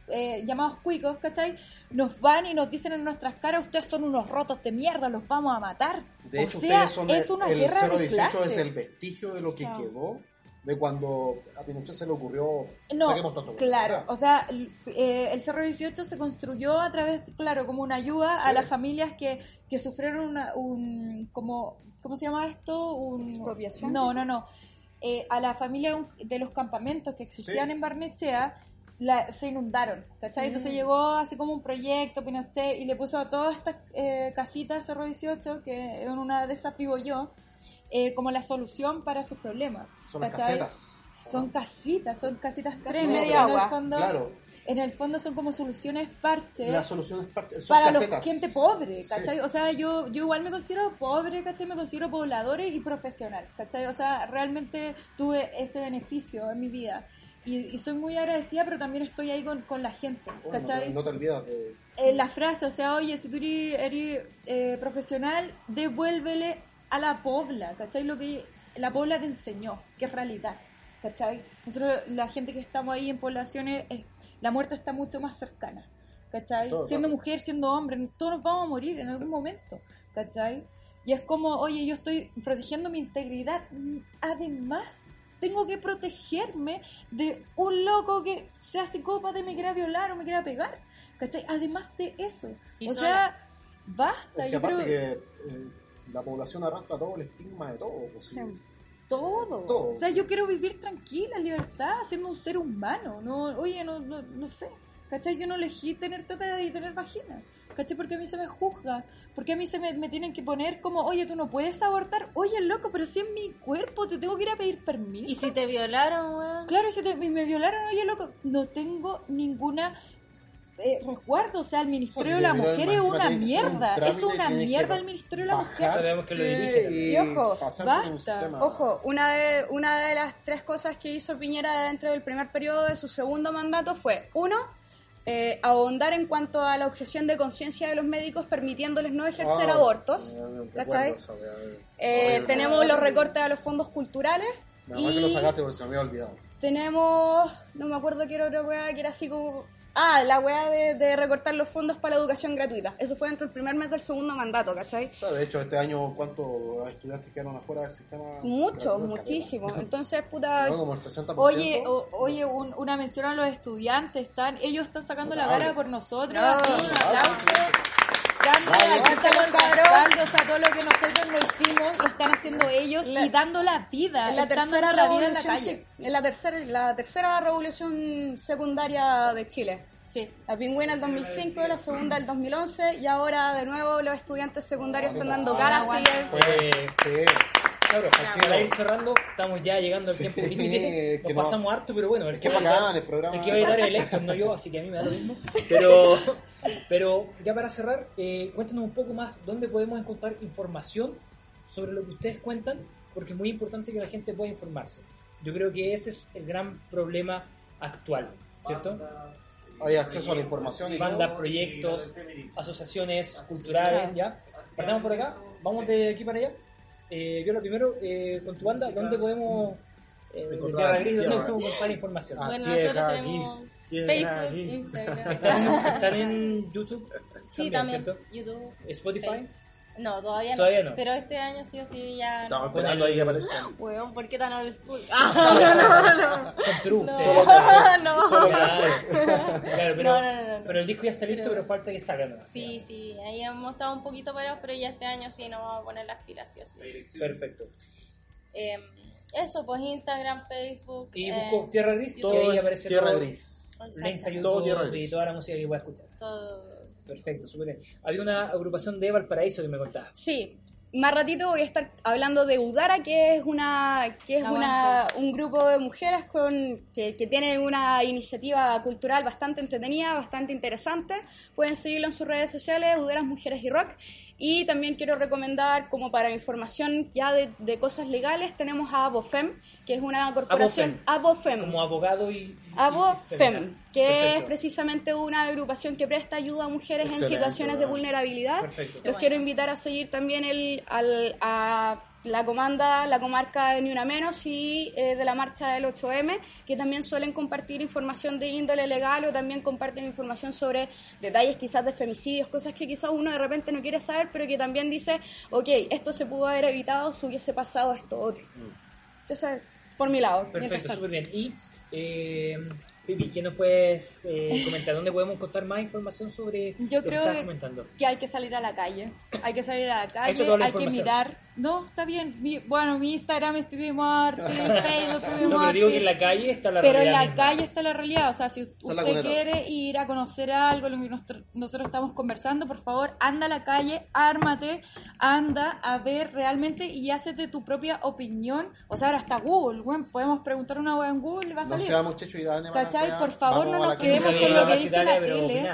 eh, llamados cuicos, ¿cachai? Nos van y nos dicen en nuestras caras, ustedes son unos rotos de mierda, los vamos a matar. De hecho, o sea, ustedes son es el- una el guerra de 018 clase. es el vestigio de lo que quedó de cuando a Pinochet se le ocurrió No, tanto claro, o sea, el, eh, el Cerro 18 se construyó a través, claro, como una ayuda a las familias que, que sufrieron una, un, como, ¿cómo se llama esto? Un, ¿Expropiación? No, no, no. Eh, a la familia de los campamentos que existían Sí. en Barnechea, la- se inundaron, ¿cachai? Entonces llegó así como un proyecto, Pinochet, y le puso a todas estas eh, casitas Cerro 18, que en una de esas vivo yo, eh, como la solución para sus problemas. son las ¿cachai? casetas Son casitas, son casitas Casi trenes. en agua. el fondo, claro en el fondo son como soluciones parches la solución es parte son para casetas la gente pobre, Sí. ¿cachai? O sea, yo, yo igual me considero pobre, ¿cachai? Me considero pobladores y profesional, ¿cachai? O sea, realmente tuve ese beneficio en mi vida. Y, y soy muy agradecida, pero también estoy ahí con, con la gente, no, ¿cachai? te, no te olvidas de Eh, la frase, o sea, oye, si tú eres, eres, eh, profesional, devuélvele a la pobla, ¿cachai? Lo que la pobla te enseñó, que es realidad, ¿cachai? Nosotros, la gente que estamos ahí en poblaciones, eh, la muerte está mucho más cercana, ¿cachai? Todo siendo rato. mujer, siendo hombre, todos nos vamos a morir en algún momento, ¿cachai? Y es como, oye, yo estoy protegiendo mi integridad, mm, además tengo que protegerme de un loco que sea psicópata y me quiera violar o me quiera pegar. ¿Cachai? Además de eso. Y o sola. sea, basta. es que yo aparte creo que eh, la población arrastra todo el estigma de todo pues, sí. todo. todo. O sea, yo quiero vivir tranquila, en libertad, siendo un ser humano. No, oye, no, no, no sé. ¿Cachai? Yo no elegí tener teta y tener vagina. ¿Cachai? Porque a mí se me juzga. Porque a mí se me, me tienen que poner como, oye, tú no puedes abortar. Oye, loco, pero si es mi cuerpo, te tengo que ir a pedir permiso. Y si te violaron, weón. Claro, si te- me violaron, oye, loco, no tengo ninguna eh, resguardo. O sea, el Ministerio Pues, de la Mujer es una un mierda. Es una mierda el Ministerio de la Mujer. bajar Sabemos que lo dirige. y, Y ojo, un basta. Ojo, una de, una de las tres cosas que hizo Piñera dentro del primer periodo de su segundo mandato fue, uno, eh, ahondar en cuanto a la objeción de conciencia de los médicos permitiéndoles no ejercer abortos. eh, tenemos los recortes a los fondos culturales. Nada más que lo y sacaste porque se me había olvidado. tenemos, no me acuerdo qué era otra weá, que era así como... Ah, la weá de, de recortar los fondos para la educación gratuita. Eso fue dentro del primer mes del segundo mandato, ¿cachai? O sea, de hecho, este año, ¿cuántos estudiantes quedaron afuera del sistema? Muchos, gratuito? muchísimos. Entonces, puta... No, como el 60%. Oye, o- oye un- una mención a los estudiantes. Están, ellos están sacando la cara por nosotros. Bravo. así, un aplauso. Grande, Bravo. aquí estamos o sea, todo lo que nosotros no hicimos, lo están haciendo ellos La- y dando la vida. la tercera dando la vida en la revolución calle. sí, en la tercera la tercera revolución secundaria de Chile Sí. la pingüina el 2005 la segunda el 2011 y ahora de nuevo los estudiantes secundarios están dando Ah, cara aguanta. siguen Tranquilo. para ir cerrando, estamos ya llegando al Sí, tiempo límite. Nos no. pasamos harto, pero bueno, el que va a bacán el programa. el que va a editar es Elector, no yo, así que a mí me da lo mismo. Pero, pero ya para cerrar, eh, cuéntanos un poco más dónde podemos encontrar información sobre lo que ustedes cuentan, porque es muy importante que la gente pueda informarse. Yo creo que ese es el gran problema actual, ¿cierto? Hay acceso a la información y Bandas, proyectos, asociaciones culturales, ¿ya? Partamos por acá, vamos de aquí para allá. Eh, Viola, primero, eh, con tu banda, ¿dónde podemos eh, Encontrar ¿dónde podemos encontrar información? Ah, Bueno, nosotros tenemos Facebook. Instagram. ¿Están, están en YouTube? Sí, también. ¿cierto? YouTube. ¿Spotify? Facebook. No, todavía no. Todavía no. Pero este año sí o sí ya. Estamos esperando ahí que aparezcan. Weón, ¿por qué tan old school? Ah, Son true. no. Solo crecer. no. Solo Claro, pero, No, no, no, no. pero el disco ya está listo, Pero- pero falta que salga. ¿no? Sí, sí, ahí hemos estado un poquito parados, pero ya este año sí nos vamos a poner las pilas, sí o sí. Perfecto. Eh, eso, pues Instagram, Facebook. Y eh, busco Tierra Gris y Todo ahí es aparece tierra todo, gris. links a exacto, Todo Tierra YouTube y toda la música que pueda escuchar. todo. Perfecto, súper bien. Había una agrupación de Valparaíso que me contaba. Sí, más ratito voy a estar hablando de Udara, que es una que es una, un grupo de mujeres con que, que tienen una iniciativa cultural bastante entretenida, bastante interesante. Pueden seguirlo en sus redes sociales, Udaras Mujeres y Rock. Y también quiero recomendar, como para información ya de, de cosas legales, tenemos a Abofem, que es una corporación Abofem. Como abogado y. Abofem, que es precisamente una agrupación que presta ayuda a mujeres en Excelente, situaciones de vulnerabilidad. Perfecto. Los quiero invitar a seguir también el, al, a la comanda, la comarca de Ni Una Menos y eh, de la marcha del 8M, que también suelen compartir información de índole legal o también comparten información sobre detalles quizás de femicidios, cosas que quizás uno de repente no quiere saber, pero que también dice, ok, esto se pudo haber evitado si hubiese pasado esto otro. Entonces, por mi lado. Perfecto, súper bien. Y, eh, Pipi, ¿qué nos puedes eh, comentar? ¿Dónde podemos encontrar más información sobre Yo lo que estás comentando? que hay que salir a la calle. Hay que salir a la calle, hay que mirar. No, está bien. Mi- bueno, mi Instagram es Pipi Martí, Facebook pero digo que en la calle está la Pero en realidad la misma. calle está la realidad. O sea, si usted quiere ir a conocer algo, lo que nosotros estamos conversando, por favor, anda a la calle, ármate, anda a ver realmente y hazte tu propia opinión. O sea, ahora está Google, bueno, podemos preguntar una web en Google y va a No salir. seamos muchachos y dale, ¿Cachai? Por favor, no nos quedemos con lo que dice la tele.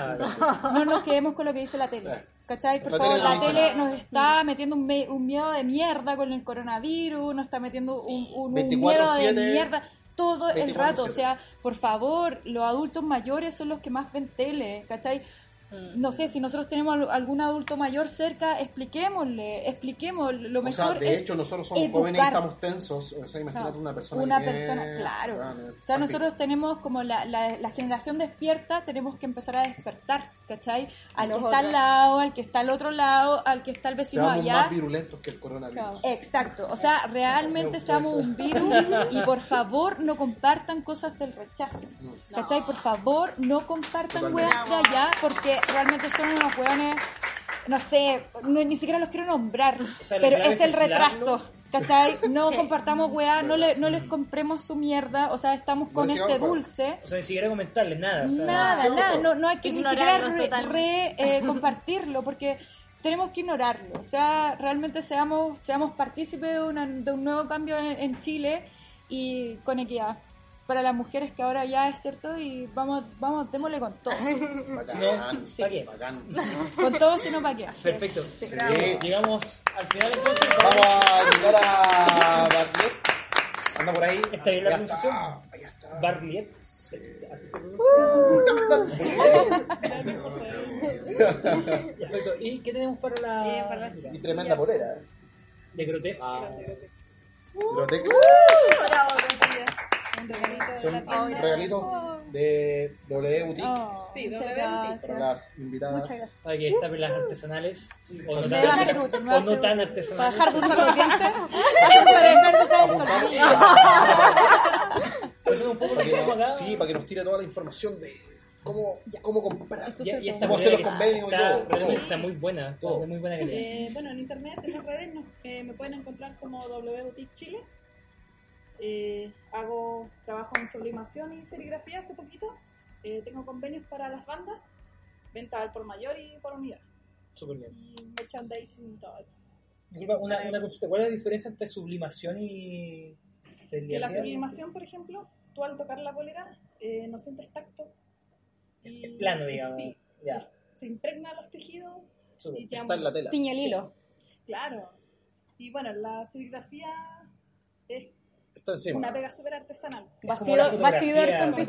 No nos quedemos con lo que dice la tele. ¿Cachai? Por La favor, tele no la tele nada. nos está metiendo un, me- un miedo de mierda con el coronavirus, nos está metiendo un, un- un 24/7, miedo de mierda todo el 24/7. rato. O sea, por favor, los adultos mayores son los que más ven tele, ¿cachai? No sé, si nosotros tenemos al- algún adulto mayor cerca, expliquémosle, expliquemos. Lo O sea, mejor de es hecho, nosotros somos educar. jóvenes y estamos tensos. O sea, imagínate Claro. una persona. Una que persona, claro. No, O sea, nosotros tenemos como la, la, la generación despierta, tenemos que empezar a despertar, ¿cachai? Al que está al lado, al que está al otro lado, al que está el vecino Seamos allá. más virulentos que el coronavirus. Exacto, o sea, realmente seamos un virus y por favor no compartan cosas del rechazo. ¿Cachai? Por favor no compartan weas de allá porque realmente son unos weones, no sé, no- ni siquiera los quiero nombrar, sea, pero es el retraso. ¿Cachai? No compartamos weá, no, le, no les compremos su mierda, o sea, estamos con No este dulce. O sea, ni siquiera comentarles nada. O sea, Nada, nada, no, no hay que ni siquiera re, eh, compartirlo porque tenemos que ignorarlo. O sea, realmente seamos seamos partícipes de, una- de un nuevo cambio en, en Chile y con equidad para las mujeres que ahora ya es cierto y vamos, vamos, démosle con todo. Bacán, bacán. Con todo si no para qué. Perfecto. Sí. Llegamos al final entonces. Vamos a invitar a Bartlett. Anda por ahí. ¿Está bien la Ya pronunciación? está, ahí está. Barliet. Así se pronuncia. Perfecto. ¿Y qué tenemos para la, Eh, para la- Y tremenda polera. eh. de Grotes? Ah, Grotex. Un regalito de Son la regalitos de W Boutique Oh, Sí, doble gracias. para las invitadas. Para que estapen las artesanales. O no tan, va a hacer útil, me va a o no tan útil. Para artesanales. dejar de usar los dientes. Para dejar de usar el Apuntando. Cuéntanos un poco lo Para que que tenemos acá. nos- Sí, para que nos tire toda la información de cómo, cómo comprar. Y, y esta Cómo hacer los convenios y está, todo. realmente todo. está muy buena, está Todo. muy buena calidad. Eh, bueno, en internet, en las redes, nos- eh, me pueden encontrar como W Boutique Chile. Eh, hago trabajo en sublimación y serigrafía hace poquito. Eh, tengo convenios para las bandas, venta al por mayor y por unidad. Súper bien. Y merchandising y todo eso. Disculpa, una, una consulta. ¿Cuál es la diferencia entre sublimación y En la serigrafía? sublimación, por ejemplo, tú al tocar la polera eh, no sientes tacto. Y, Es plano, digamos. Sí, Ya, se impregna los tejidos súper. y te Está en la tela. Tiñe el hilo. Claro. Y bueno, la serigrafía es Está encima. una pega súper artesanal. Bastidor, bastidor con.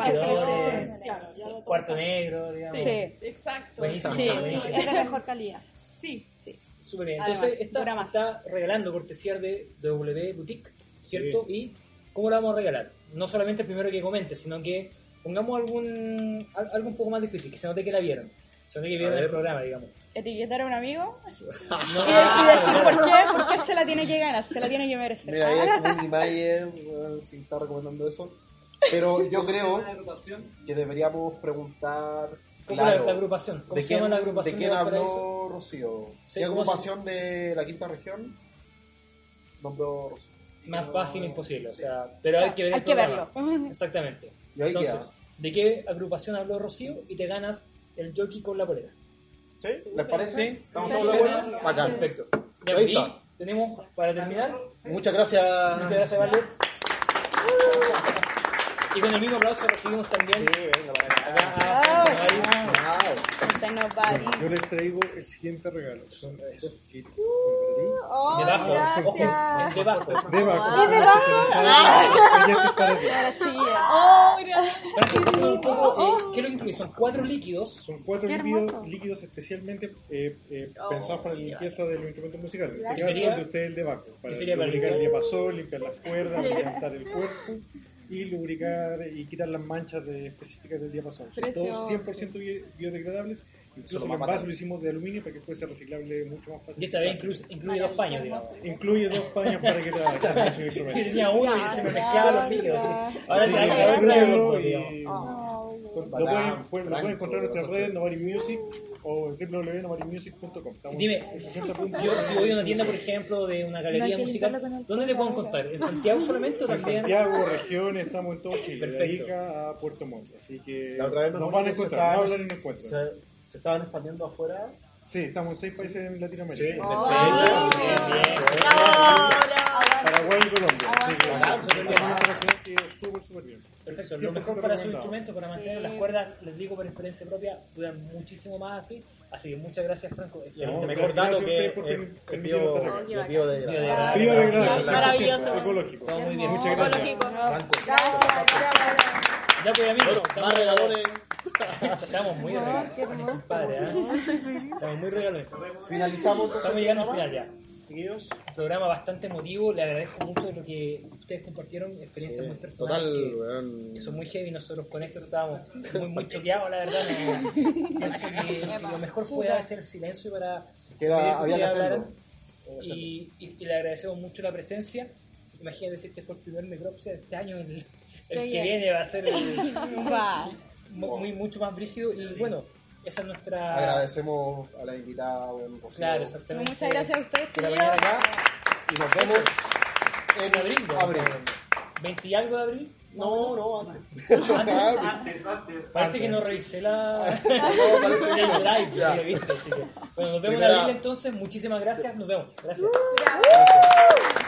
Claro, Cuarto negro, digamos. Sí. Exacto. Buenísimo. Sí, buenísimo. es de mejor calidad. Sí, Sí. Súper bien. Además, Entonces, esta dura se más. está regalando cortesía de W Boutique, ¿cierto? ¿Y cómo la vamos a regalar? No solamente el primero que comente, sino que pongamos algún al- algo un poco más difícil, que se note que la vieron. Se note que vieron el programa, digamos. Etiquetar a un amigo No, y, y decir por qué, por qué se la tiene que ganar, se la tiene que merecer. Mira, ahí un Mayer, si está recomendando eso. Pero yo creo que deberíamos preguntar. ¿Cómo Claro, la, la agrupación? ¿Cómo ¿De se quién, llama la agrupación? ¿De quién habló Rocío? Sí, ¿Qué ¿cómo agrupación de la quinta región nombró Rocío? Más fácil imposible, o sea, pero hay que ver el Hay que verlo. Exactamente. Entonces, queda. ¿de qué agrupación habló Rocío? Y te ganas el jockey con la polera. ¿Sí? ¿Les parece? Sí. ¿Estamos todos de acuerdo? Bacán. Perfecto. Ya, Ahí está. tenemos, para terminar, Muchas gracias. muchas gracias, Violet. Y con el mismo aplauso recibimos también Sí, venga, para acá. Yo les traigo el siguiente regalo. Son estos kits Oh, Debajo, gracias. debajo. Ah. Oh, eh, ¿qué es lo que incluye? Son cuatro líquidos. Son cuatro Qué líquidos, especialmente eh, eh, Oh, pensados para la limpieza de los instrumentos musicales. El de ustedes el de Baco. Para ¿Qué sería lubricar el diapasón, limpiar las cuerdas, levantar el cuerpo y lubricar y quitar las manchas de- específicas del. Son Precioso. todos 100% bi- biodegradables. Incluso el más envase lo hicimos de aluminio para que fuese reciclable mucho más fácil. Y esta vez incluye, incluye dos paños, digamos. Incluye dos paños para que su Yo tenía uno y se me mezclaban los líquidos. Ahora Sí, te hay que. Lo pueden, encontrar en nuestras redes, te- Nobody Music o en www.nobodymusic.com. Estamos Dime, en 60 puntos. Si yo, si voy a una tienda, por ejemplo, de una galería musical, ¿dónde te puedo encontrar? ¿En Santiago solamente o En también? Santiago, regiones, estamos en todo Chile, Perfecto. de Arica a Puerto Montt. Así que La otra vez nos van a encontrar, estaban- no hablan y nos encuentran. Se, se estaban expandiendo afuera. Sí, estamos en seis países en Sí, Latinoamérica. perfecto. Bien, bien. Paraguay y Colombia. Ah, súper instalación que es súper, súper bien. Perfecto, 100% lo mejor para su instrumento, para mantener las cuerdas, les digo por experiencia propia, duran muchísimo más así. Así que muchas gracias, Franco. El Excelente. mejor dato que bio, biodegradable. Biodegradable. Biodegradable, Maravilloso. 100% ecológico. Todo muy bien. Muchas gracias. Franco. Ya pues amigos, más estamos, muy regalones. ¿eh? Estamos muy regalones. Finalizamos Estamos el llegando al final ya. Chiquillos. Un programa bastante emotivo, le agradezco mucho lo que ustedes compartieron, experiencias Sí, muy personales. Total, que- weón. que son muy heavy, nosotros con esto estábamos muy, muy choqueados, la verdad. que, que lo mejor fue hacer el silencio para Que era- había que hacerlo. Y, y- y le agradecemos mucho la presencia. Imagínate si este fue el primer Necropsia de este año, el, el Sí, que ya. viene va a ser el- muy, mucho más brígido. Y bueno, esa es nuestra. Agradecemos a la invitada, su- Claro, exactamente. Muchas gracias a ustedes, por chiquillos. venir acá. Y nos vemos en En abril, ¿no? abril. 20 y algo de abril. No, no, antes. Antes. Antes. Parece que no revisé la No, parece que el no. drive, Ya. así que. Bueno, nos vemos Primera- en abril entonces. Muchísimas gracias. Nos vemos. Gracias. Gracias.